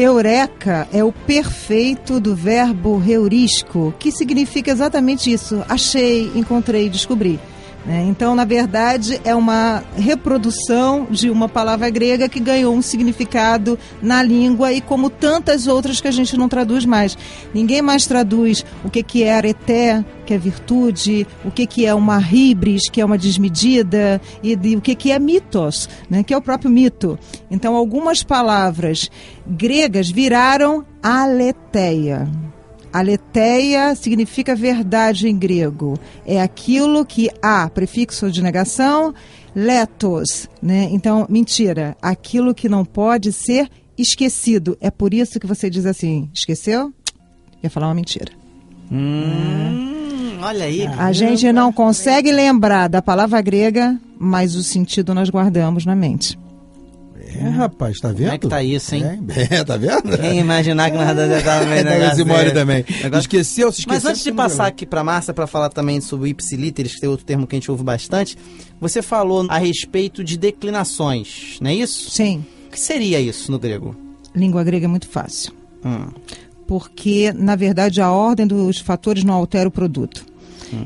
Eureka é o perfeito do verbo heurisco, que significa exatamente isso. Achei, encontrei, descobri. Né? Então, na verdade, é uma reprodução de uma palavra grega que ganhou um significado na língua e como tantas outras que a gente não traduz mais. Ninguém mais traduz o que, que é areté, que é virtude, o que, que é uma hibris, que é uma desmedida, e de, o que, que é mitos, né? que é o próprio mito. Então, algumas palavras gregas viraram aletheia. Aletheia significa verdade em grego. É aquilo que há, prefixo de negação, letos, né? Então, mentira. Aquilo que não pode ser esquecido. É por isso que você diz assim, esqueceu? Ia falar uma mentira. Hum, olha aí. A gente não consegue lembrar da palavra grega, mas o sentido nós guardamos na mente. É, rapaz, tá vendo? Como é que tá isso, hein? É, é, tá vendo? Quem imaginar que nós estávamos no meio É, negócio dele. também. Negócio- Esqueceu, se esqueceu. Mas antes de passar aqui para Márcia para falar também sobre o ipsilíteres, que tem outro termo que a gente ouve bastante, você falou a respeito de declinações, não é isso? Sim, O que seria isso no grego? língua grega é muito fácil. Hum. porque, na verdade, a ordem dos fatores não altera o produto.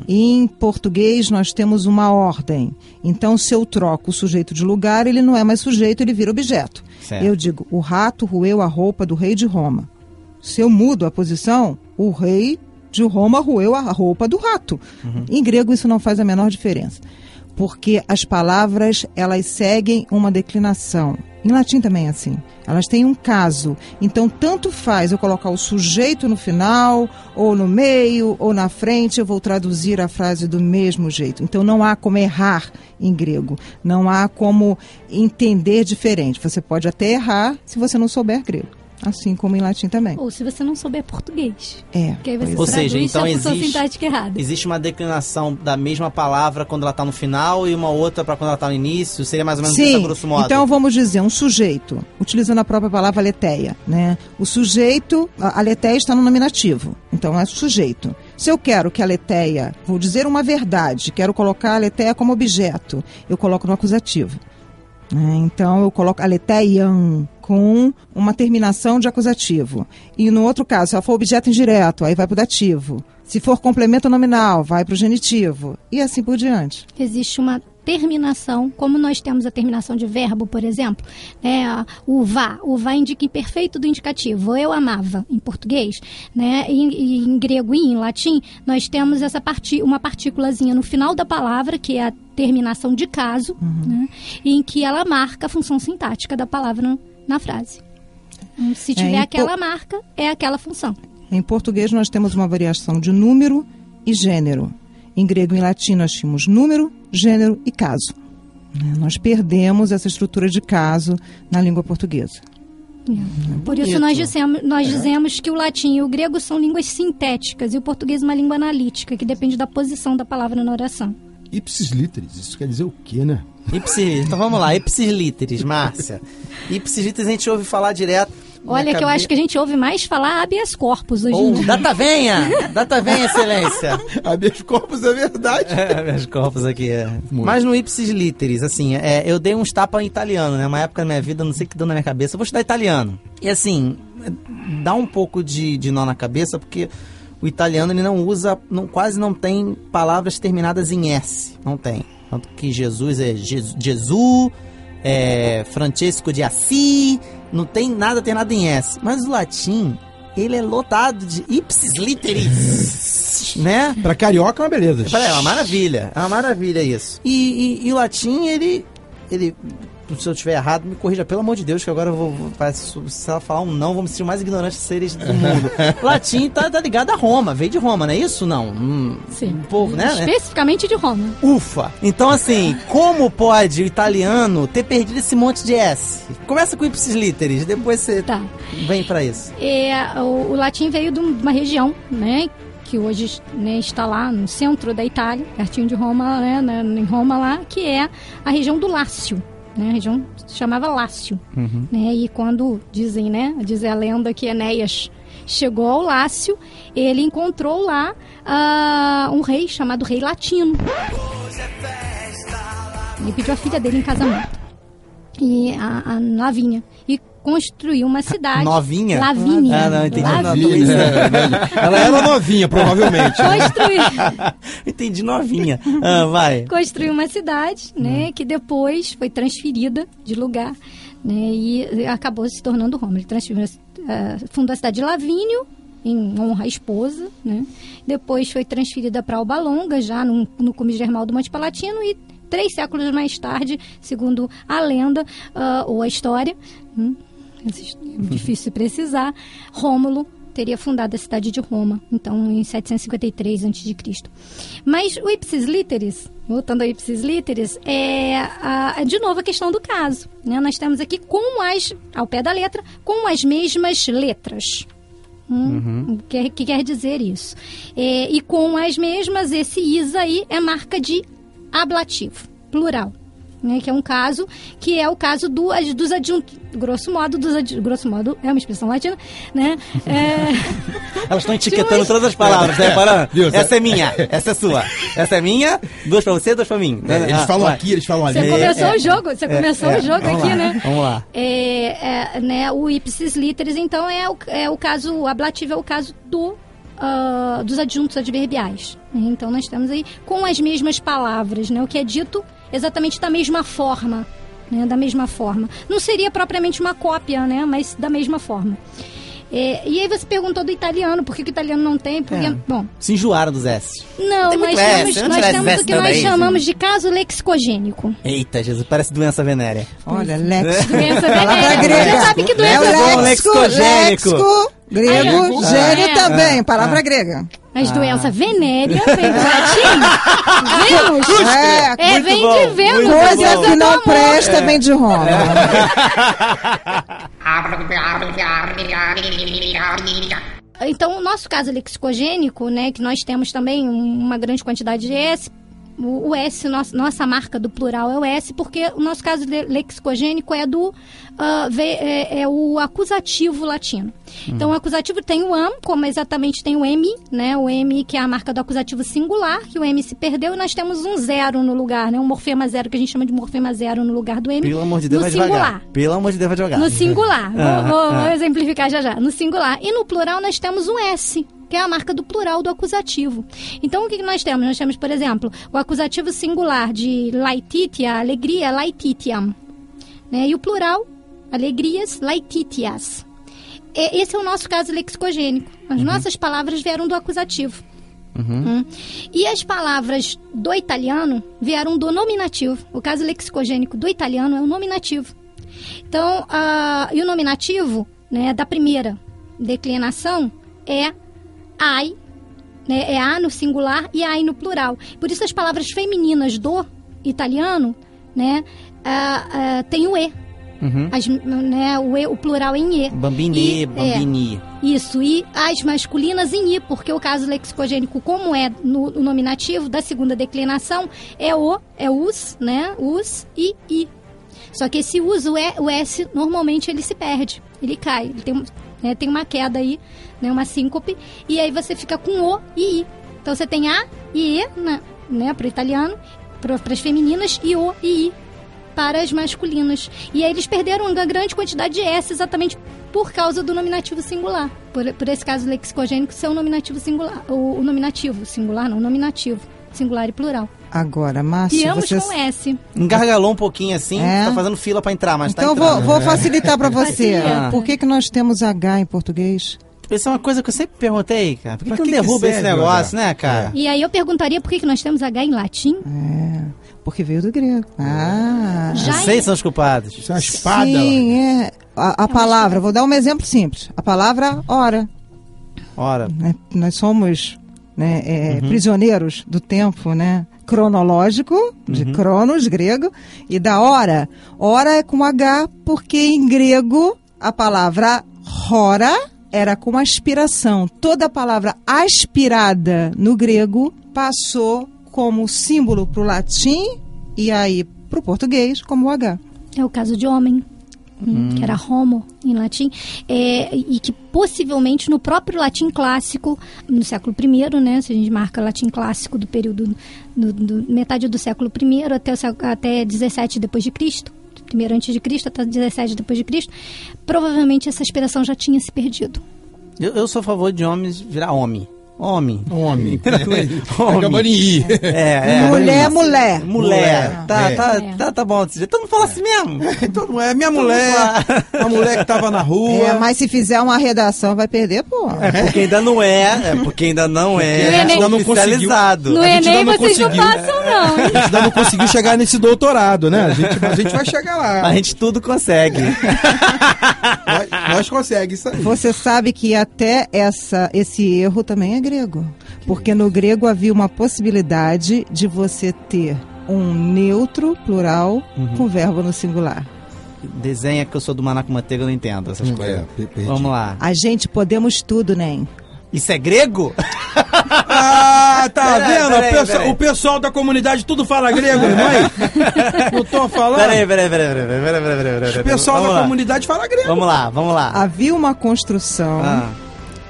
Em português, nós temos uma ordem. Então, se eu troco o sujeito de lugar, ele não é mais sujeito, ele vira objeto. Certo. Eu digo, o rato roeu a roupa do rei de Roma. Se eu mudo a posição, o rei de Roma roeu a roupa do rato. Em grego, isso não faz a menor diferença. Porque as palavras, elas seguem uma declinação. Em latim também é assim. Elas têm um caso. Então, tanto faz eu colocar o sujeito no final, ou no meio, ou na frente, eu vou traduzir a frase do mesmo jeito. Então, não há como errar em grego. Não há como entender diferente. Você pode até errar se você não souber grego. Assim como em latim também. Ou se você não souber português. É. Que aí você Ou seja, então existe- sintática errada. Existe uma declinação da mesma palavra quando ela está no final e uma outra para quando ela está no início? Seria mais ou menos isso, a Sim, grosso modo? então vamos dizer, um sujeito, utilizando a própria palavra aletheia, né? O sujeito, a aletheia está no nominativo, então é sujeito. Se eu quero que a aletheia, vou dizer uma verdade, quero colocar a aletheia como objeto, eu coloco no acusativo. né? Então eu coloco aleteian com uma terminação de acusativo. E no outro caso, se ela for objeto indireto, aí vai para o dativo. Se for complemento nominal, vai para o genitivo. E assim por diante. Existe uma terminação, como nós temos a terminação de verbo, por exemplo, né, o vá, o vá indica imperfeito do indicativo, eu amava em português, né, e, e em grego e em latim, nós temos essa parti uma partículazinha no final da palavra, que é a terminação de caso, né, em que ela marca a função sintática da palavra na frase. Então, Se tiver po- aquela marca, é aquela função. Em português, nós temos uma variação de número e gênero. Em grego e em latim, nós tínhamos número, gênero e caso. Né? Nós perdemos essa estrutura de caso na língua portuguesa. Por isso nós dissemos, nós dizemos que o latim e o grego são línguas sintéticas e o português uma língua analítica, que depende da posição da palavra na oração. Ipsis literis, isso quer dizer o quê, né? Ipsis, então vamos lá, ipsis literis, Márcia. Ipsis literis a gente ouve falar direto. Olha que eu acho que a gente ouve mais falar habeas corpus hoje em dia. data venha! Data venha, excelência! Habeas corpus é verdade. É, meus corpos aqui, é. Mas no ipsis literis, assim, é, eu dei uns tapas em italiano, né? Uma época da minha vida, não sei o que deu na minha cabeça. Eu vou estudar italiano. E assim, dá um pouco de, de nó na cabeça, porque o italiano ele não usa, não, quase não tem palavras terminadas em S. Não tem. Tanto que Jesus é Jesus, é Francesco de Assis, não tem nada terminado em S. Mas o latim, ele é lotado de ipsis literis, né? Pra carioca é uma beleza. É uma maravilha. É uma maravilha isso. E, e- e o latim, ele. ele se eu estiver errado, me corrija, pelo amor de Deus, que agora eu vou. vou- se ela falar um não, vou me sentir o mais ignorante seres do mundo. latim tá, tá ligado a Roma, veio de Roma, não é isso? Não. Hum, Sim. Um pouco, né? Especificamente de Roma. Ufa! Então, assim, como pode o italiano ter perdido esse monte de S? Começa com ipsis literis, depois você Tá. vem pra isso. É, o, o latim veio de um- uma região, né? Que hoje né, está lá no centro da Itália, pertinho de Roma, né? Em Roma lá, que é a região do Lácio. Né, a região se chamava Lácio. Né, e quando dizem, né? Diz a lenda que Enéas chegou ao Lácio, ele encontrou lá ah, um rei chamado Rei Latino. Ele pediu a filha dele em casamento. E a, a Lavínia. E construiu uma cidade. Novinha? Lavínia. Ah, não, entendi. Lavínia. Ela era novinha, provavelmente. Construiu, entendi novinha. Ah, vai. construiu uma cidade, né, que depois foi transferida de lugar, né, e acabou se tornando Roma. Ele transferiu, ah, fundou a cidade de Lavínio, em honra à esposa, né, depois foi transferida para Alba Longa, já no, no cume germal do Monte Palatino, e três séculos mais tarde, segundo a lenda ah, ou a história, hum, é difícil precisar, Rômulo teria fundado a cidade de Roma, então em 753 a.C. Mas o ipsis literis, voltando ao ipsis literis, é a- de novo a questão do caso. Né? Nós temos aqui com as, ao pé da letra, com as mesmas letras. Hum, O que, que quer dizer isso? É, e com as mesmas, esse is aí é marca de ablativo, plural. Né, que é um caso que é o caso do, dos adjuntos, grosso modo, dos ad- grosso modo, é uma expressão latina, né? É, Elas estão etiquetando todas as palavras, tá reparando? Viu? Essa é minha, essa é sua. Essa é minha, duas pra você, duas pra mim. É, eles Ah, falam vai. aqui, eles falam ali. você começou é. o jogo, você começou é, o jogo vamos aqui, lá, né? Vamos lá. É, é, né, o ipsis literis, então, é o, é o caso, o ablativo é o caso do, ah, dos adjuntos adverbiais. né? Então, nós temos aí com as mesmas palavras, né, o que é dito exatamente da mesma forma. Né, da mesma forma. Não seria propriamente uma cópia, né, mas da mesma forma. É, e aí você perguntou do italiano, por que, que o italiano não tem? Porque, É. bom, Se enjoaram dos S. não, Tem nós S, temos, não nós temos S o que nós também, chamamos de caso lexicogênico. Eita, Jesus, parece doença venérea. Olha, léxico. Doença venérea. Você sabe que É doença o bom, léxico, lexicogênico. léxico, grego, Ah, gênio é. também, palavra grega. Mas doença venérea vem do latim. Vênus. É, É, vem bom, de Vênus. coisa que não presta vem de Roma. Então, o nosso caso lexicogênico, né, que nós temos também um- uma grande quantidade de S, o, S, nossa, nossa marca do plural é o S, porque o nosso caso le- lexicogênico é do ve- é, é o acusativo latino. Então, o acusativo tem o am, como exatamente tem o M, né? O M que é a marca do acusativo singular, que o M se perdeu, e nós temos um zero no lugar, né? Um morfema zero, que a gente chama de morfema zero no lugar do M. Pelo amor de Deus, no vai singular. devagar. Pelo amor de Deus, vai devagar. No singular. Ah, vou, vou- ah. vou exemplificar já já. No singular. E no plural nós temos um S, que é a marca do plural do acusativo. Então o que, nós temos? Nós temos, por exemplo, o acusativo singular de laetitia, alegria, laetitiam. Né? E o plural, alegrias, laetitias. Esse é o nosso caso lexicogênico. As nossas palavras vieram do acusativo. Hum. E as palavras do italiano vieram do nominativo. O caso lexicogênico do italiano é o nominativo. Então, ah, e o nominativo né, da primeira declinação é ai, né, é a no singular e ai no plural. Por isso as palavras femininas do italiano né, ah, ah, tem o e. Uhum. As, né, o, e, o plural em e. Bambini, E- bambini. Isso, e as masculinas em i, porque o caso lexicogênico, como é no, no nominativo da segunda declinação, é o, é os, né? Os e i. Só que esse uso é o S, normalmente ele se perde, ele cai, ele tem, um- né, tem uma queda aí, né, uma síncope, e aí você fica com o e i. Então você tem a e e, na, né, para o italiano, para as femininas, e o e i para as masculinas. E aí eles perderam uma grande quantidade de S exatamente por causa do nominativo singular. Por, por esse caso lexicogênico ser o nominativo singular. O, o nominativo singular, não, o nominativo. Singular e plural. Agora, Márcio, Viemos você... com S. Engargalou um pouquinho assim, É? tá fazendo fila pra entrar, mas Então tá vou, entrando. vou facilitar para você. Facilita. Por que, que nós temos H em português? Isso é uma coisa que eu sempre perguntei, cara. Por que, que que derruba esse negócio, né, cara? E aí eu perguntaria por que, que nós temos H em latim. É, porque veio do grego. Ah, Já Vocês são os culpados. Isso é uma espada. Sim, é. A, a palavra, vou dar um exemplo simples. A palavra hora. Ora, né? Nós somos né, é, prisioneiros do tempo, né? Cronológico, de cronos, grego, e da hora. Hora é com H, porque em grego a palavra hora era com aspiração. Toda a palavra aspirada no grego passou como símbolo para o latim e aí para o português como H. É o caso de homem, hum, que era homo em latim, é, e que possivelmente no próprio latim clássico, no século I, né, se a gente marca latim clássico do período do, do- metade do século I até o até 17 depois de Cristo, primeiro antes de Cristo até 17 depois de Cristo, provavelmente essa expressão já tinha se perdido. Eu, eu sou a favor de homens virar homem. Homem. Homem. Homem. Acabando em I. É, é. mulher, mulher. Mulher. Tá, É. tá, É. tá, tá bom. Todo mundo fala assim mesmo. Então não é minha mulher, a mulher que tava na rua. É, mas se fizer uma redação, vai perder, pô. É porque ainda não é, é porque ainda não é, ainda não oficializado. No Enem ainda não vocês não conseguiu. passam, não, hein? A gente ainda não conseguiu chegar nesse doutorado, né? A gente, a gente vai chegar lá. A gente tudo consegue. Nós, nós conseguimos isso aí. Você sabe que até essa, esse erro também é grego. Porque no grego havia uma possibilidade de você ter um neutro plural com verbo no singular. Desenha que eu sou do Maná com Manteiga, eu não entendo essas É, coisas. perdi. Vamos lá. A gente podemos tudo, nem. Isso é grego? Ah, tá Peraí, vendo? peraí, o, pessoal, peraí. o pessoal da comunidade tudo fala grego, irmão. aí. Não tô falando? Peraí, peraí, peraí, peraí, peraí, peraí, peraí, peraí. O pessoal vamos da lá. comunidade fala grego. Vamos lá, vamos lá. Havia uma construção Ah,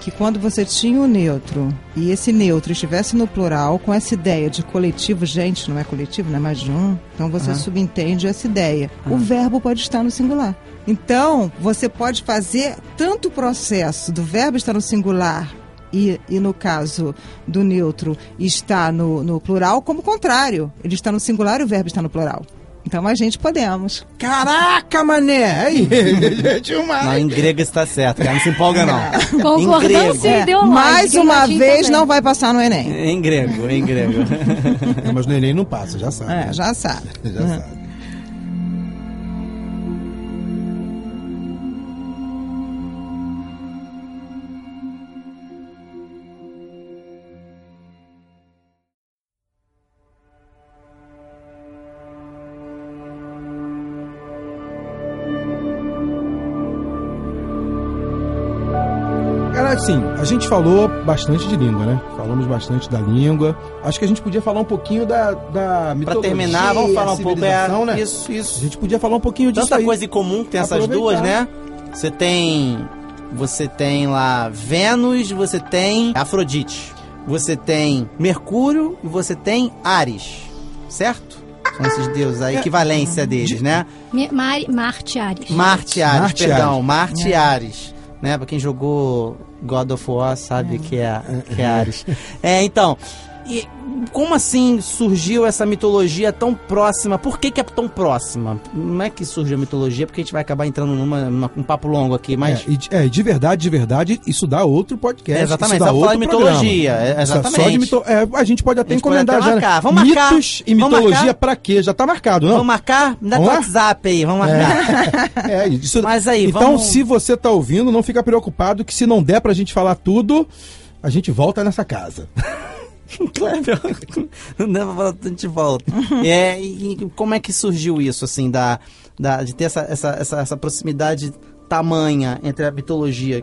que quando você tinha o neutro e esse neutro estivesse no plural, com essa ideia de coletivo, gente, não é coletivo, não é mais de um, então você subentende essa ideia. O verbo pode estar no singular. Então, você pode fazer tanto o processo do verbo estar no singular e, e no caso do neutro está no, no plural, como o contrário. Ele está no singular e o verbo está no plural. Então a gente podemos. Caraca, mané! Aí, gente, uma... não, em grego está certo, cara. Não se empolga, não. em Concordância grego. ideológica. Mais em uma vez também. não vai passar no Enem. Em grego, em grego. É, mas no Enem não passa, já sabe. É, já sabe. Já sabe. A gente falou bastante de língua, né? Falamos bastante da língua. Acho que a gente podia falar um pouquinho da, da Pra mitologia, terminar, vamos falar um pouco. É, né? Isso, isso. A gente podia falar um pouquinho disso Tanta aí. coisa em comum que tem essas Aproveitar. duas, né? Você tem. Você tem lá Vênus, você tem Afrodite. Você tem Mercúrio e você tem Ares. Certo? São esses deuses, a equivalência deles, né? Mari- Marte Ares. Marte e Ares, Marte perdão, Ares. Marte e Ares. Né? Pra quem jogou God of War sabe que, é, que é Ares. É, então. E como assim surgiu essa mitologia tão próxima? Por que, que é tão próxima? Não é que surgiu a mitologia, porque a gente vai acabar entrando numa, numa- um papo longo aqui, mas. É, de- é, de verdade, de verdade, isso dá outro podcast. É, exatamente, isso dá só falar outro de mitologia, é, Isso é exatamente. só de mito... é, a gente pode até gente pode encomendar até já. marcar. né? Vamos marcar. Mitos e mitologia pra quê? Já tá marcado, não? Vamos marcar? Me dá Vamos? WhatsApp aí, vamos marcar. É, isso... Mas aí, então, vamos- se você tá ouvindo, não fica preocupado que se não der pra gente falar tudo, a gente volta nessa casa. Kleber, não dá pra de volta. É, e, e como é que surgiu isso, assim, da, da, de ter essa, essa, essa, essa proximidade tamanha entre a mitologia?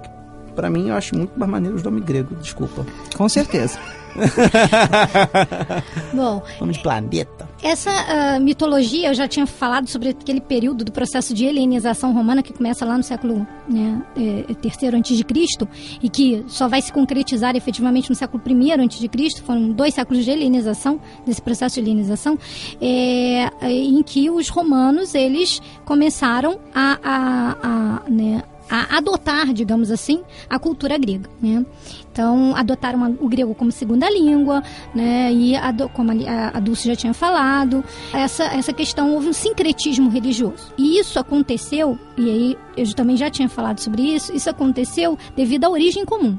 Pra mim, eu acho muito mais maneiro os nomes gregos, desculpa. Com certeza. Bom, Nome de planeta. essa ah, mitologia, eu já tinha falado sobre aquele período do processo de helenização romana que começa lá no século né, é, terceiro antes de Cristo e que só vai se concretizar efetivamente no século primeiro antes de Cristo. Foram dois séculos de helenização, desse processo de helenização, é, é, em que os romanos eles começaram a, a, a, né, a adotar, digamos assim, a cultura grega, né? Então, adotaram o grego como segunda língua, né? E, como a, a- a Dulce já tinha falado, essa, essa questão, houve um sincretismo religioso. E isso aconteceu, e aí eu também já tinha falado sobre isso, isso aconteceu devido à origem comum.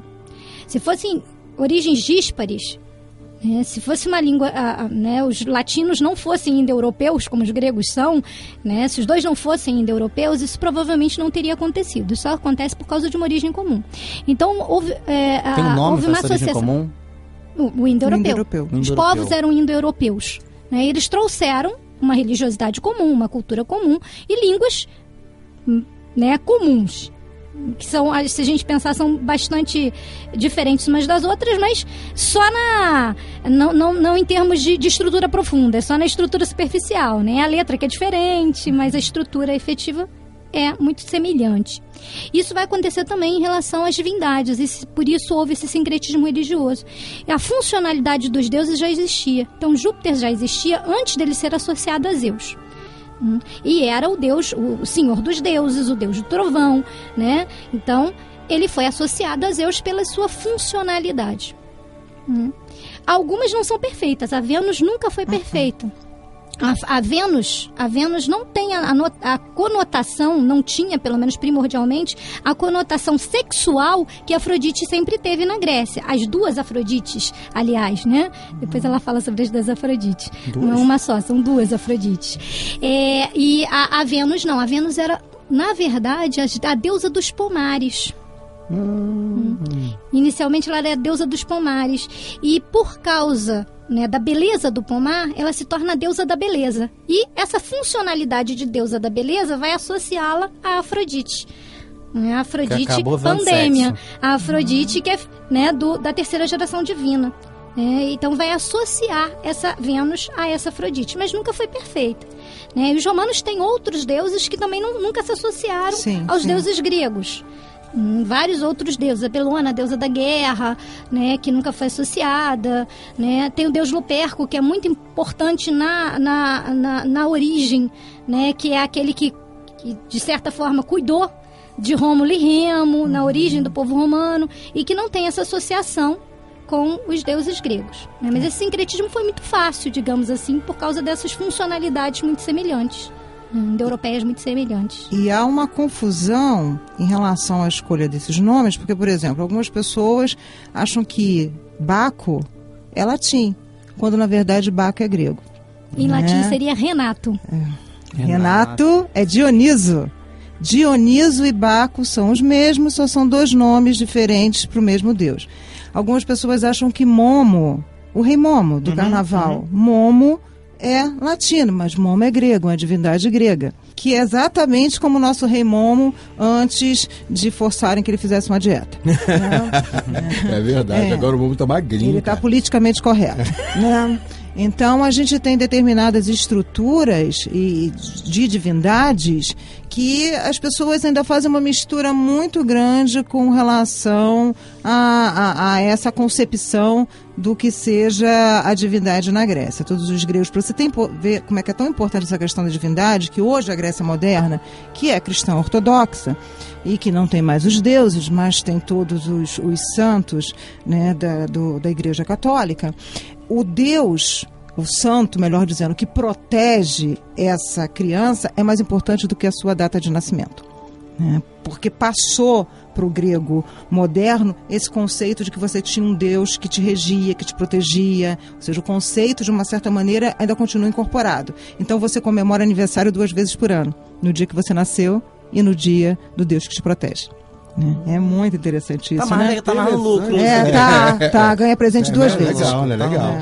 Se fossem origens díspares, né, se fosse uma língua, né, os latinos não fossem indo-europeus, como os gregos são, né, se os dois não fossem indo-europeus, isso provavelmente não teria acontecido. Isso só acontece por causa de uma origem comum. Então, houve, é, Tem um nome houve uma associação. comum? O, o indo-europeu. Indo-europeu. Os povos eram indo-europeus. Né? Eles trouxeram uma religiosidade comum, uma cultura comum e línguas hum, né, comuns. Que são, se a gente pensar, são bastante diferentes umas das outras, mas só na. Não, não, não em termos de, de estrutura profunda, é só na estrutura superficial. Né? A letra que é diferente, mas a estrutura efetiva é muito semelhante. Isso vai acontecer também em relação às divindades, e por isso houve esse sincretismo religioso. E a funcionalidade dos deuses já existia. Então Júpiter já existia antes dele ser associado a Zeus. Hum. E era o deus, o senhor dos deuses, o deus do trovão, né? Então, ele foi associado a Zeus pela sua funcionalidade. Hum. Algumas não são perfeitas. A Vênus nunca foi perfeita. A, a Vênus, a Vênus não tem a, a, a conotação, não tinha, pelo menos primordialmente, a conotação sexual que Afrodite sempre teve na Grécia. As duas Afrodites, aliás, né? Depois ela fala sobre as duas Afrodites. Não é uma só, são duas Afrodites. É, e a, Vênus não, a Vênus era, na verdade, a, a deusa dos pomares. Inicialmente ela era a deusa dos pomares. E por causa né, da beleza do pomar, ela se torna a deusa da beleza. E essa funcionalidade de deusa da beleza vai associá-la a Afrodite. Né, A Afrodite pandêmia. A Afrodite que é né, do, da terceira geração divina. né? então vai associar essa Vênus a essa Afrodite, mas nunca foi perfeita. Né? E os romanos têm outros deuses que também não- nunca se associaram Sim, aos sim. deuses gregos. Vários outros deuses, a Belona, a deusa da guerra, né, que nunca foi associada, né, tem o deus Luperco, que é muito importante na, na, na, na origem, né, que é aquele que, que, de certa forma, cuidou de Rômulo e Remo, na origem do povo romano, e que não tem essa associação com os deuses gregos. né. Mas esse sincretismo foi muito fácil, digamos assim, por causa dessas funcionalidades muito semelhantes, hum, europeias muito semelhantes. E há uma confusão em relação à escolha desses nomes, porque, por exemplo, algumas pessoas acham que Baco é latim, quando na verdade Baco é grego. Em né? latim seria Renato. Renato é Dioniso. Dioniso e Baco são os mesmos, só são dois nomes diferentes para o mesmo deus. Algumas pessoas acham que Momo, o rei Momo do carnaval, Momo é latino, mas Momo é grego, uma divindade grega. Que é exatamente como o nosso rei Momo antes de forçarem que ele fizesse uma dieta. É verdade, É. agora o mundo tá magrinho. Ele está politicamente correto. né? Então a gente tem determinadas estruturas e de divindades que as pessoas ainda fazem uma mistura muito grande com relação a, a- a essa concepção do que seja a divindade na Grécia. Todos os gregos, para você tem, ver como é que é tão importante essa questão da divindade, que hoje a Grécia moderna, que é cristã ortodoxa, e que não tem mais os deuses, mas tem todos os, os santos né, da, do- da Igreja Católica. O Deus, o santo, melhor dizendo, que protege essa criança é mais importante do que a sua data de nascimento. né? Porque passou para o grego moderno esse conceito de que você tinha um Deus que te regia, que te protegia. Ou seja, o conceito, de uma certa maneira, ainda continua incorporado. Então você comemora aniversário duas vezes por ano: no dia que você nasceu e no dia do Deus que te protege. Né? É muito interessante isso, Tá mais, né? tá mais no lucro. É, né? tá, tá, ganha presente duas é vezes. legal, né? Legal.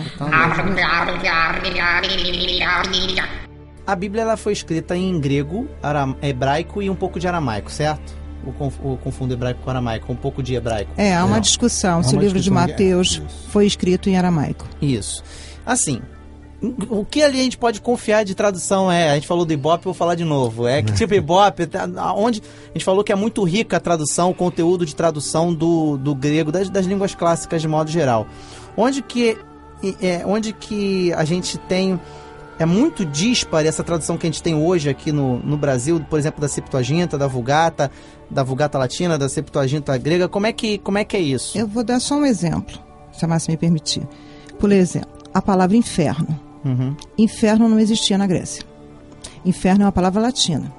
A Bíblia ela foi escrita em grego, aram- hebraico e um pouco de aramaico, certo? O, conf, o confundo hebraico com aramaico, um pouco de hebraico. É, há uma Não. discussão Há se o livro de Mateus foi escrito em aramaico. Isso. Assim, o que ali a gente pode confiar de tradução é, a gente falou do Ibope, vou falar de novo. É que tipo Ibope, tá- onde a gente falou que é muito rica a tradução, o conteúdo de tradução do, do grego, das, das línguas clássicas de modo geral. Onde que é, onde que a gente tem é muito dispar essa tradução que a gente tem hoje aqui no, no Brasil, por exemplo, da Septuaginta, da Vulgata, da Vulgata Latina, da Septuaginta grega. Como é que como é que é isso? Eu vou dar só um exemplo, se a Márcia me permitir. Por exemplo, a palavra inferno. Uhum. Inferno não existia na Grécia. Inferno é uma palavra latina.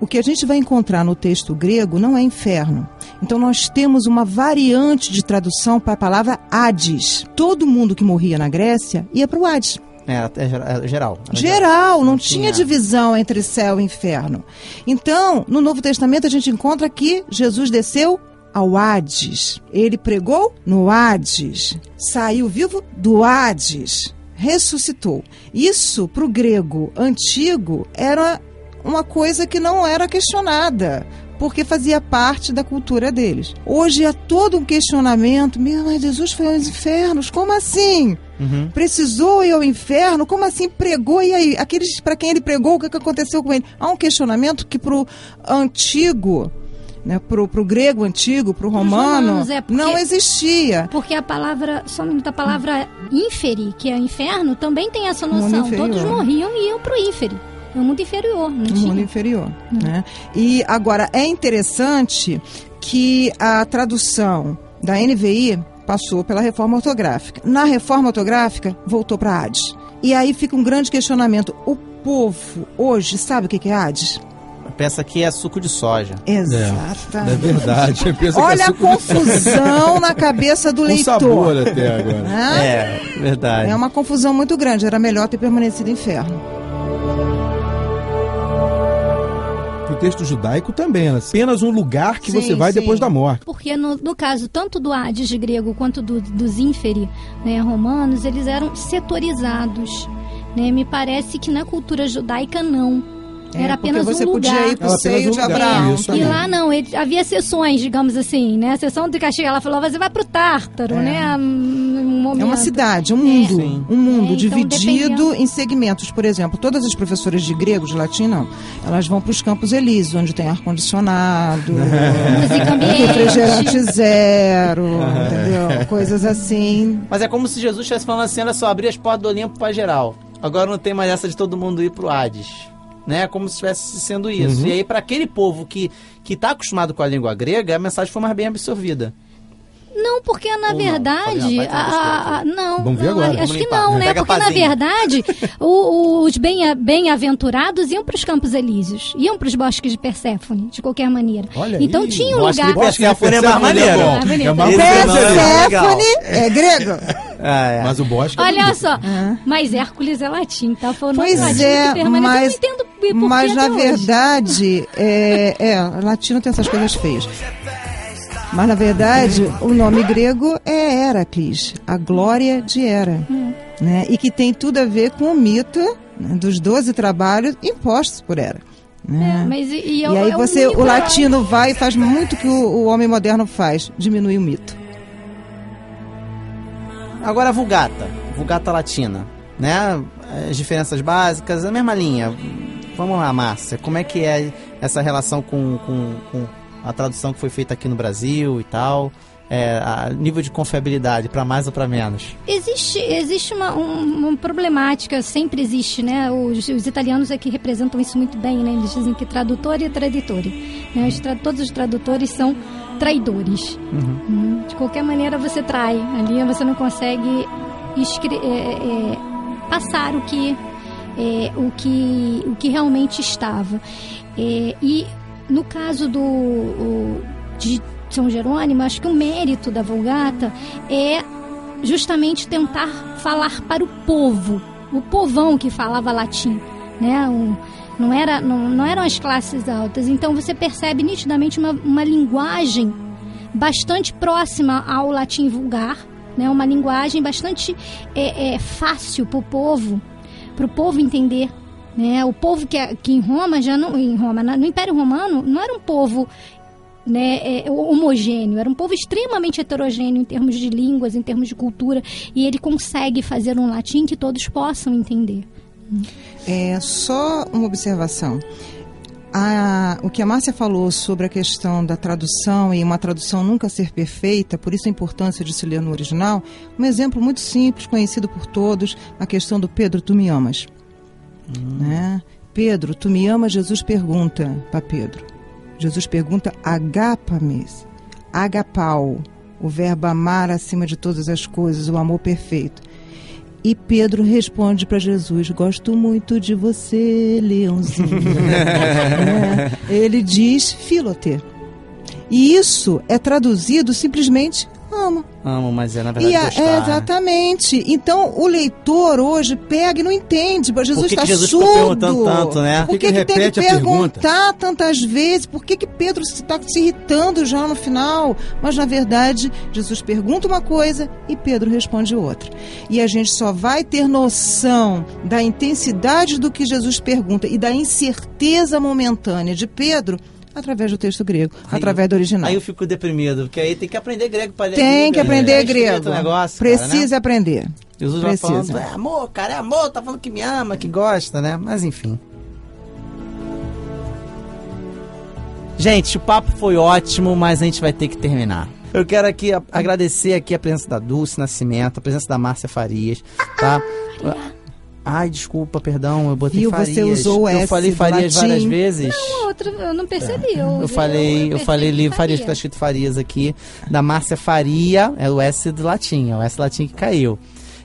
O que a gente vai encontrar no texto grego não é inferno. Então nós temos uma variante de tradução para a palavra Hades. Todo mundo que morria na Grécia ia para o Hades. É, é geral. é geral. Era Geral, não, Não tinha tinha. divisão entre céu e inferno. Então, no Novo Testamento, a gente encontra que Jesus desceu ao Hades. Ele pregou no Hades. Saiu vivo do Hades. Ressuscitou. Isso, para o grego antigo, era uma coisa que não era questionada. Porque fazia parte da cultura deles. Hoje é todo um questionamento. Meu, mas Jesus foi aos infernos? Como assim? Uhum. Precisou ir ao inferno? Como assim pregou? E aí, aqueles para quem ele pregou, o que, que aconteceu com ele? Há um questionamento que pro antigo, né, pro, pro grego antigo, pro romano, romanos, é, não existia. Porque a palavra, só um minuto, a palavra inferi, que é inferno, também tem essa noção. Todos morriam e iam pro inferi. É um mundo inferior, não tinha. mundo inferior. Né? E agora é interessante que a tradução da NVI passou pela reforma ortográfica. Na reforma ortográfica, voltou para Hades. E aí fica um grande questionamento. O povo hoje sabe o que que é Hades? Pensa que é suco de soja. Exatamente. É verdade. Pensa que é Olha a suco de confusão na cabeça do Com leitor. sabor até agora. É, verdade. É uma confusão muito grande. Era melhor ter permanecido inferno. Pro texto judaico também, é apenas um lugar que Sim, você vai sim. depois da morte. Porque no, no caso tanto do Hades grego quanto do- dos inferi né, romanos, eles eram setorizados. Né? Me parece que na cultura judaica não. É, Era porque apenas você um podia lugar. ir pro Era apenas seio um de lugar, Abraão. E lá não, ele- havia sessões, digamos assim, né? A sessão de castigo, ela falou, você vai pro Tártaro, né? Um É uma cidade, um mundo, Sim. um mundo É, então, dividido dependendo- em segmentos. Por exemplo, todas as professoras de grego, de latim, não. Elas vão para os campos elíseos, onde tem ar-condicionado, refrigerante zero, entendeu? Coisas assim. Mas é como se Jesus estivesse falando assim, olha só, abrir as portas do Olimpo pra geral. Agora não tem mais essa de todo mundo ir pro Hades. Né? Como se estivesse sendo isso. Uhum. E aí, para aquele povo que, que tá acostumado com a língua grega, a mensagem foi mais bem absorvida. Não, porque na Ou verdade. Ah, a- a- não, Vamos ver não, agora. acho que limpar. não, né? Porque na verdade, o- os bem- bem-aventurados iam para os campos elíseos, iam para os bosques de Perséfone, de qualquer maneira. Olha então aí, tinha um bosque de lugar. Perséfone é mais Perséfone é maneiro. É não é legal. Perséfone é grego. Ah, é. Mas o bosque é Olha só, mas Hércules é latim, tá falando Pois latim é, que permanece. mas, eu não entendo por que mas na verdade, é, é, latino tem essas coisas feias. Mas na verdade, o nome grego é Heracles, a glória de Hera. Né? E que tem tudo a ver com o mito né, dos 12 trabalhos impostos por Hera. né? É, mas e, e E é o- aí é você, o latino vai e faz muito o que o, o homem moderno faz, diminui o mito. Agora a Vulgata, Vulgata Latina, né? As diferenças básicas, a mesma linha. Vamos lá, Márcia, como é que é essa relação com, com, com a tradução que foi feita aqui no Brasil e tal? É, nível de confiabilidade, para mais ou para menos? Existe, existe uma, um- uma problemática, sempre existe, né? Os, os italianos é que representam isso muito bem, né? Eles dizem que tradutor e traditore. Né? Os todos os tradutores são traidores. Hum, De qualquer maneira você trai. Ali você não consegue escre- é, é, passar o que, é, o, que, o que realmente estava. É, e no caso do o- de São Jerônimo, acho que o mérito da Vulgata é justamente tentar falar para o povo, o povão que falava latim, né? Um- não, era, não, não eram as classes altas. Então você percebe nitidamente uma, uma linguagem bastante próxima ao latim vulgar, né? Uma linguagem bastante é, é, fácil para o povo, para o povo entender. Né? O povo que, que em Roma já não, em Roma, no Império Romano, não era um povo né, é, homogêneo, era um povo extremamente heterogêneo em termos de línguas, em termos de cultura, e ele consegue fazer um latim que todos possam entender. É só uma observação. A- o que a Márcia falou sobre a questão da tradução e uma tradução nunca ser perfeita, por isso a importância de se ler no original, um exemplo muito simples, conhecido por todos, a questão do Pedro, tu me amas. Né? Pedro, tu me amas? Jesus pergunta para Pedro. Jesus pergunta agapames, agapau, o verbo amar acima de todas as coisas, o amor perfeito. E Pedro responde para Jesus: Gosto muito de você, leãozinho. Né? Ele diz filote. E isso é traduzido simplesmente ama. Amo, mas é na verdade E a- gostar. é, exatamente. Então o leitor hoje pega e não entende. Jesus Por que está que surdo. perguntando tanto, né? Por que, que que ele tem que perguntar tantas vezes? Por que, que Pedro está se irritando já no final? Mas na verdade, Jesus pergunta uma coisa e Pedro responde outra. E a gente só vai ter noção da intensidade do que Jesus pergunta e da incerteza momentânea de Pedro através do texto grego, Aí através do original. Aí eu fico deprimido, porque aí tem que aprender grego para ler Tem que né? aprender escrito grego. negócio, cara, Precisa né? aprender. Jesus vai Precisa. falando, é amor, cara, é amor, tá falando que me ama, que gosta, né? Mas enfim. Gente, o papo foi ótimo, mas a gente vai ter que terminar. Eu quero aqui a- agradecer aqui a presença da Dulce Nascimento, a presença da Márcia Farias, tá? Ai, desculpa, perdão, eu botei Viu, Farias. você usou o Eu S falei do Farias latim. várias vezes. Não, outra, eu não percebi. Eu, Eu falei, eu, falei livro Farias, que tá escrito Farias aqui. Da Márcia Faria, é o S do latim, é o S latim que caiu.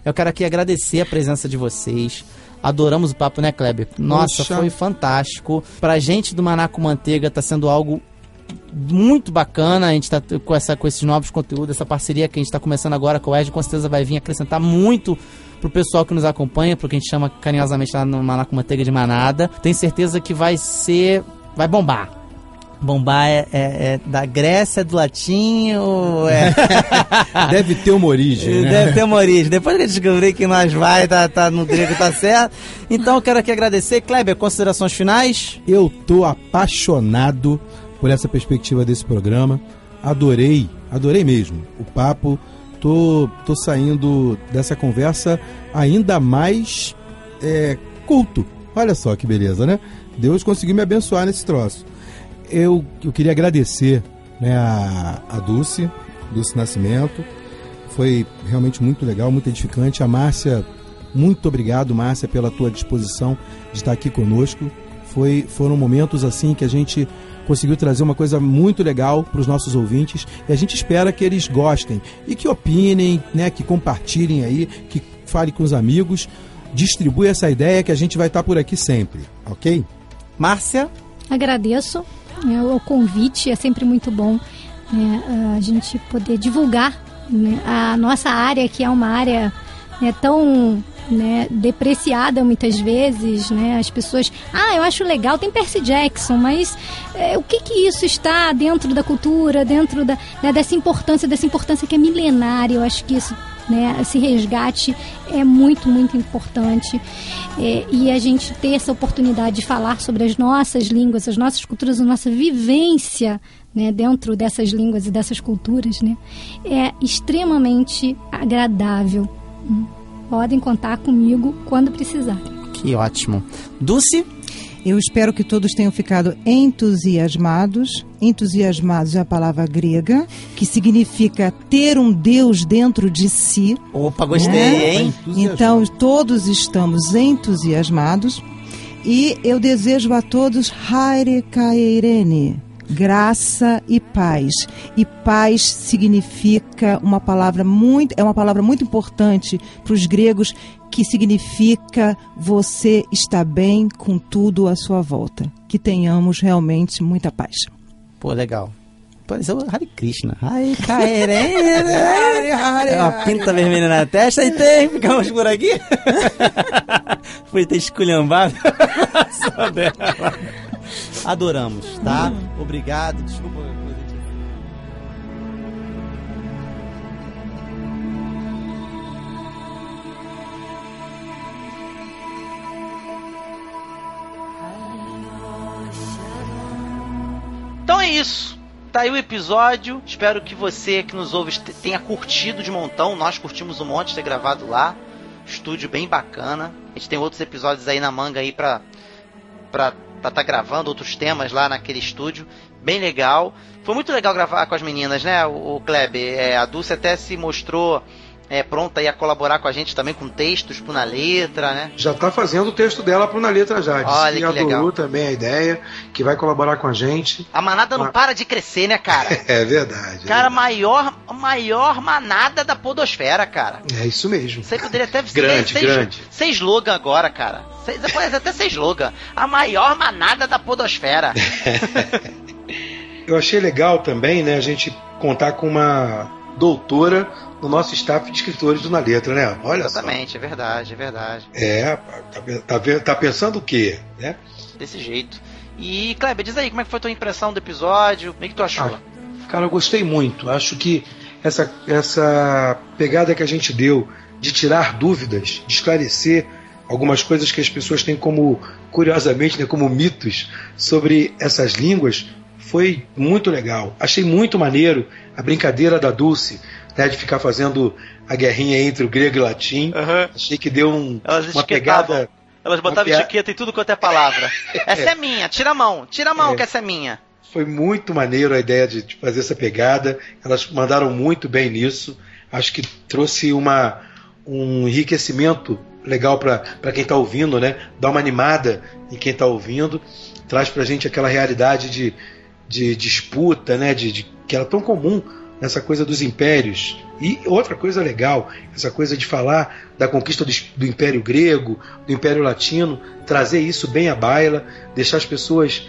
Eu quero aqui agradecer a presença de vocês. Adoramos o papo, né, Kleber? Nossa, Poxa. foi fantástico. Pra gente do Maná com Manteiga tá sendo algo muito bacana. A gente tá t- com, essa, com esses novos conteúdos, essa parceria que a gente tá começando agora com o Ed, com certeza vai vir acrescentar muito pro pessoal que nos acompanha, pro que a gente chama carinhosamente lá no Maná com Manteiga de Manada. Tenho certeza que vai ser. vai bombar. Bombar é, é- é da Grécia, do latim, ou é. Deve ter uma origem, né? Deve ter uma origem. Depois que eu descobri que nós vai, tá, tá no grego, tá certo. Então eu quero aqui agradecer. Kleber, considerações finais? Eu tô apaixonado por essa perspectiva desse programa. Adorei, adorei mesmo o papo. Tô, tô saindo dessa conversa ainda mais é, culto. Olha só que beleza, né? Deus conseguiu me abençoar nesse troço. Eu, eu queria agradecer né, a, a Dulce, Dulce Nascimento. Foi realmente muito legal, muito edificante. A Márcia, muito obrigado, Márcia, pela tua disposição de estar aqui conosco. Foi, foram momentos assim que a gente conseguiu trazer uma coisa muito legal para os nossos ouvintes e a gente espera que eles gostem e que opinem, né, que compartilhem aí, que falem com os amigos, distribui essa ideia que a gente vai estar por aqui sempre, ok? Márcia? Agradeço né, o convite, é sempre muito bom né, a gente poder divulgar né, a nossa área, que é uma área né, tão né, depreciada muitas vezes, né? As pessoas, ah, eu acho legal, tem Percy Jackson, mas é, o que que isso está dentro da cultura, dentro da, né, dessa importância, dessa importância que é milenária? Eu acho que isso, né, esse resgate é muito, muito importante. É, e a gente ter essa oportunidade de falar sobre as nossas línguas, as nossas culturas, a nossa vivência né, dentro dessas línguas e dessas culturas, né, é extremamente agradável. Podem contar comigo quando precisar. Que ótimo. Dulce? Eu espero que todos tenham ficado entusiasmados. Entusiasmados é a palavra grega, que significa ter um Deus dentro de si. Opa, gostei, né? hein? Então, todos estamos entusiasmados. E eu desejo a todos Haire Kairene, graça e paz. E paz significa uma palavra muito, é uma palavra muito importante para os gregos que significa você está bem com tudo à sua volta. Que tenhamos realmente muita paz. Pô, legal. Pareceu o Hare Krishna. Kairene, Hare Hare. Uma pinta vermelha na testa e tem. Ficamos por aqui. Foi ter esculhambado só dela. Adoramos, tá? Obrigado. Desculpa. Então é isso. Tá aí o episódio. Espero que você que nos ouve te- tenha curtido de montão. Nós curtimos um monte de ter gravado lá. Estúdio bem bacana. A gente tem outros episódios aí na manga aí pra pra tá, tá gravando outros temas lá naquele estúdio. Bem legal. Foi muito legal gravar com as meninas, né, o, o Kleber? É, a Dulce até se mostrou é, pronta aí a colaborar com a gente também com textos, pro na letra, né? Já tá fazendo o texto dela pro Na Letra já. Disse Olha que adorou legal. também a ideia, que vai colaborar com a gente. A manada não para de crescer, né, cara? É verdade. Cara, maior, maior manada da podosfera, cara. É isso mesmo. Você poderia até Grande, ser, grande. ser slogan agora, cara. Você pode até ser slogan. A maior manada da podosfera. Eu achei legal também, né, a gente contar com uma doutora no nosso staff de escritores do Na Letra, né? Olha Exatamente, é verdade, é verdade. só. É, tá, tá, tá pensando o quê, né? Desse jeito. E, Kleber, diz aí, como é que foi a tua impressão do episódio? O que tu achou? Cara, eu gostei muito. Acho que essa, essa pegada que a gente deu de tirar dúvidas, de esclarecer algumas coisas que as pessoas têm como, curiosamente, né, como mitos sobre essas línguas, foi muito legal. Achei muito maneiro a brincadeira da Dulce, né, de ficar fazendo a guerrinha entre o grego e o latim. Achei que deu um, Elas uma pegada. Elas botavam pia- etiqueta em tudo quanto é palavra. Essa é minha, tira a mão, tira a mão É. que essa é minha. Foi muito maneiro a ideia de, de fazer essa pegada. Elas mandaram muito bem nisso. Acho que trouxe uma, um enriquecimento legal para quem está ouvindo, né? Dá uma animada em quem está ouvindo, traz para a gente aquela realidade de, de disputa, né? De, de, que era tão comum nessa coisa dos impérios. E outra coisa legal, essa coisa de falar da conquista do, Império Grego, do Império Latino, trazer isso bem à baila, deixar as pessoas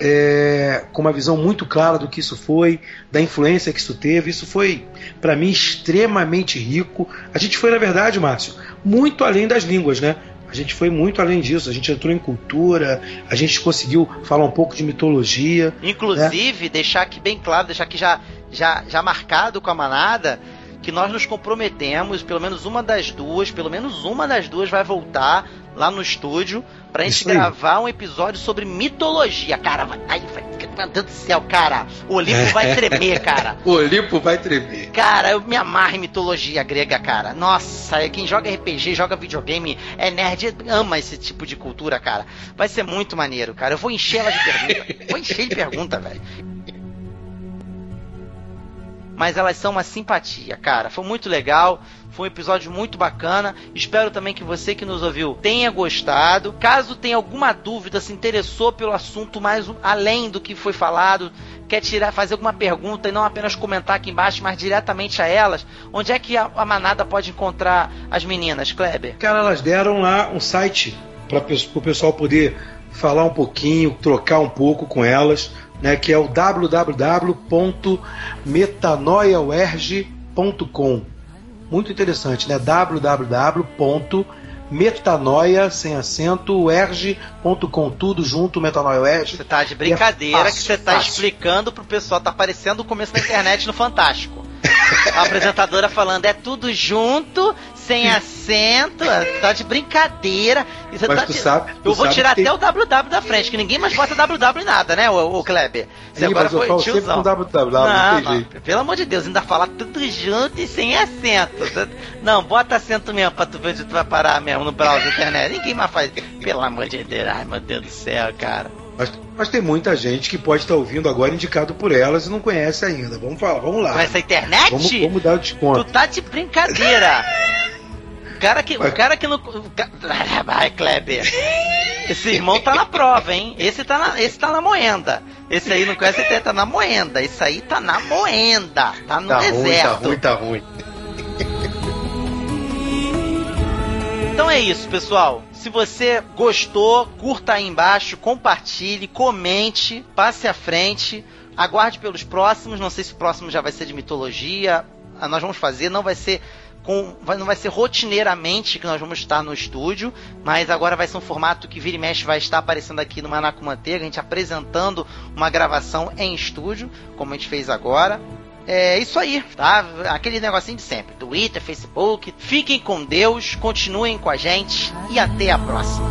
é, com uma visão muito clara do que isso foi, da influência que isso teve. Isso foi, para mim, extremamente rico. A gente foi, na verdade, Márcio, muito além das línguas, né? A gente foi muito além disso. A gente entrou em cultura, a gente conseguiu falar um pouco de mitologia. Inclusive, né? deixar aqui bem claro, deixar aqui já, já, já marcado com a manada que nós nos comprometemos, pelo menos uma das duas, pelo menos uma das duas vai voltar lá no estúdio pra gente gravar um episódio sobre mitologia. Cara, vai, ai, vai, meu Deus do céu, cara, o Olimpo vai tremer, cara. o Olimpo vai tremer. Cara, eu me amarro em mitologia grega, cara. Nossa, quem joga RPG, joga videogame, é nerd, ama esse tipo de cultura, cara. Vai ser muito maneiro, cara. Eu vou encher ela de perguntas. vou encher de pergunta, velho mas elas são uma simpatia, cara. Foi muito legal. Foi um episódio muito bacana. Espero também que você que nos ouviu tenha gostado. Caso tenha alguma dúvida, se interessou pelo assunto mais além do que foi falado, quer tirar, fazer alguma pergunta e não apenas comentar aqui embaixo, mas diretamente a elas, onde é que a, a manada pode encontrar as meninas, Kleber? Cara, elas deram lá um site para o pessoal poder falar um pouquinho, trocar um pouco com elas né, que é o www.metanoiawerg.com. Muito interessante, né? www.metanoia sem acento erg.com tudo junto metanoia erg. Você tá de brincadeira é fácil, que você tá fácil. explicando pro pessoal, tá aparecendo o começo da internet no Fantástico. A apresentadora falando, é tudo junto, sem acento, tá de brincadeira. Mas tá tu de... sabe. Tu eu vou tirar até o WW da frente, que ninguém mais bota WW em nada, né, o, o Kleber? Você Sim, agora foi eu tiozão. WW, não, não, pelo amor de Deus, ainda falar tudo junto e sem acento. Não, bota acento mesmo pra tu ver se tu vai parar mesmo no browser da internet. Ninguém mais faz. Pelo amor de Deus, ai meu Deus do céu, cara. Mas, mas, tem muita gente que pode estar ouvindo agora indicado por elas e não conhece ainda. Vamos falar, vamos lá. Com essa internet? Vamos, vamos dar o desconto. Tu tá de brincadeira. O cara que, o cara que não. Vai, Kleber. Esse irmão tá na prova, hein? Esse tá na, esse tá na moenda. Esse aí não conhece, ele tá na moenda. Esse aí tá na moenda. Tá no tá deserto. Ruim, tá ruim, tá ruim. Então é isso, pessoal. Se você gostou, curta aí embaixo, compartilhe, comente, passe à frente. Aguarde pelos próximos. Não sei se o próximo já vai ser de mitologia. Ah, nós vamos fazer, não vai ser com, não vai ser rotineiramente que nós vamos estar no estúdio, mas agora vai ser um formato que vira e mexe vai estar aparecendo aqui no Manaco Manteiga, a gente apresentando uma gravação em estúdio, como a gente fez agora. É isso aí, tá? Aquele negocinho de sempre. Twitter, Facebook. Fiquem com Deus, continuem com a gente e até a próxima.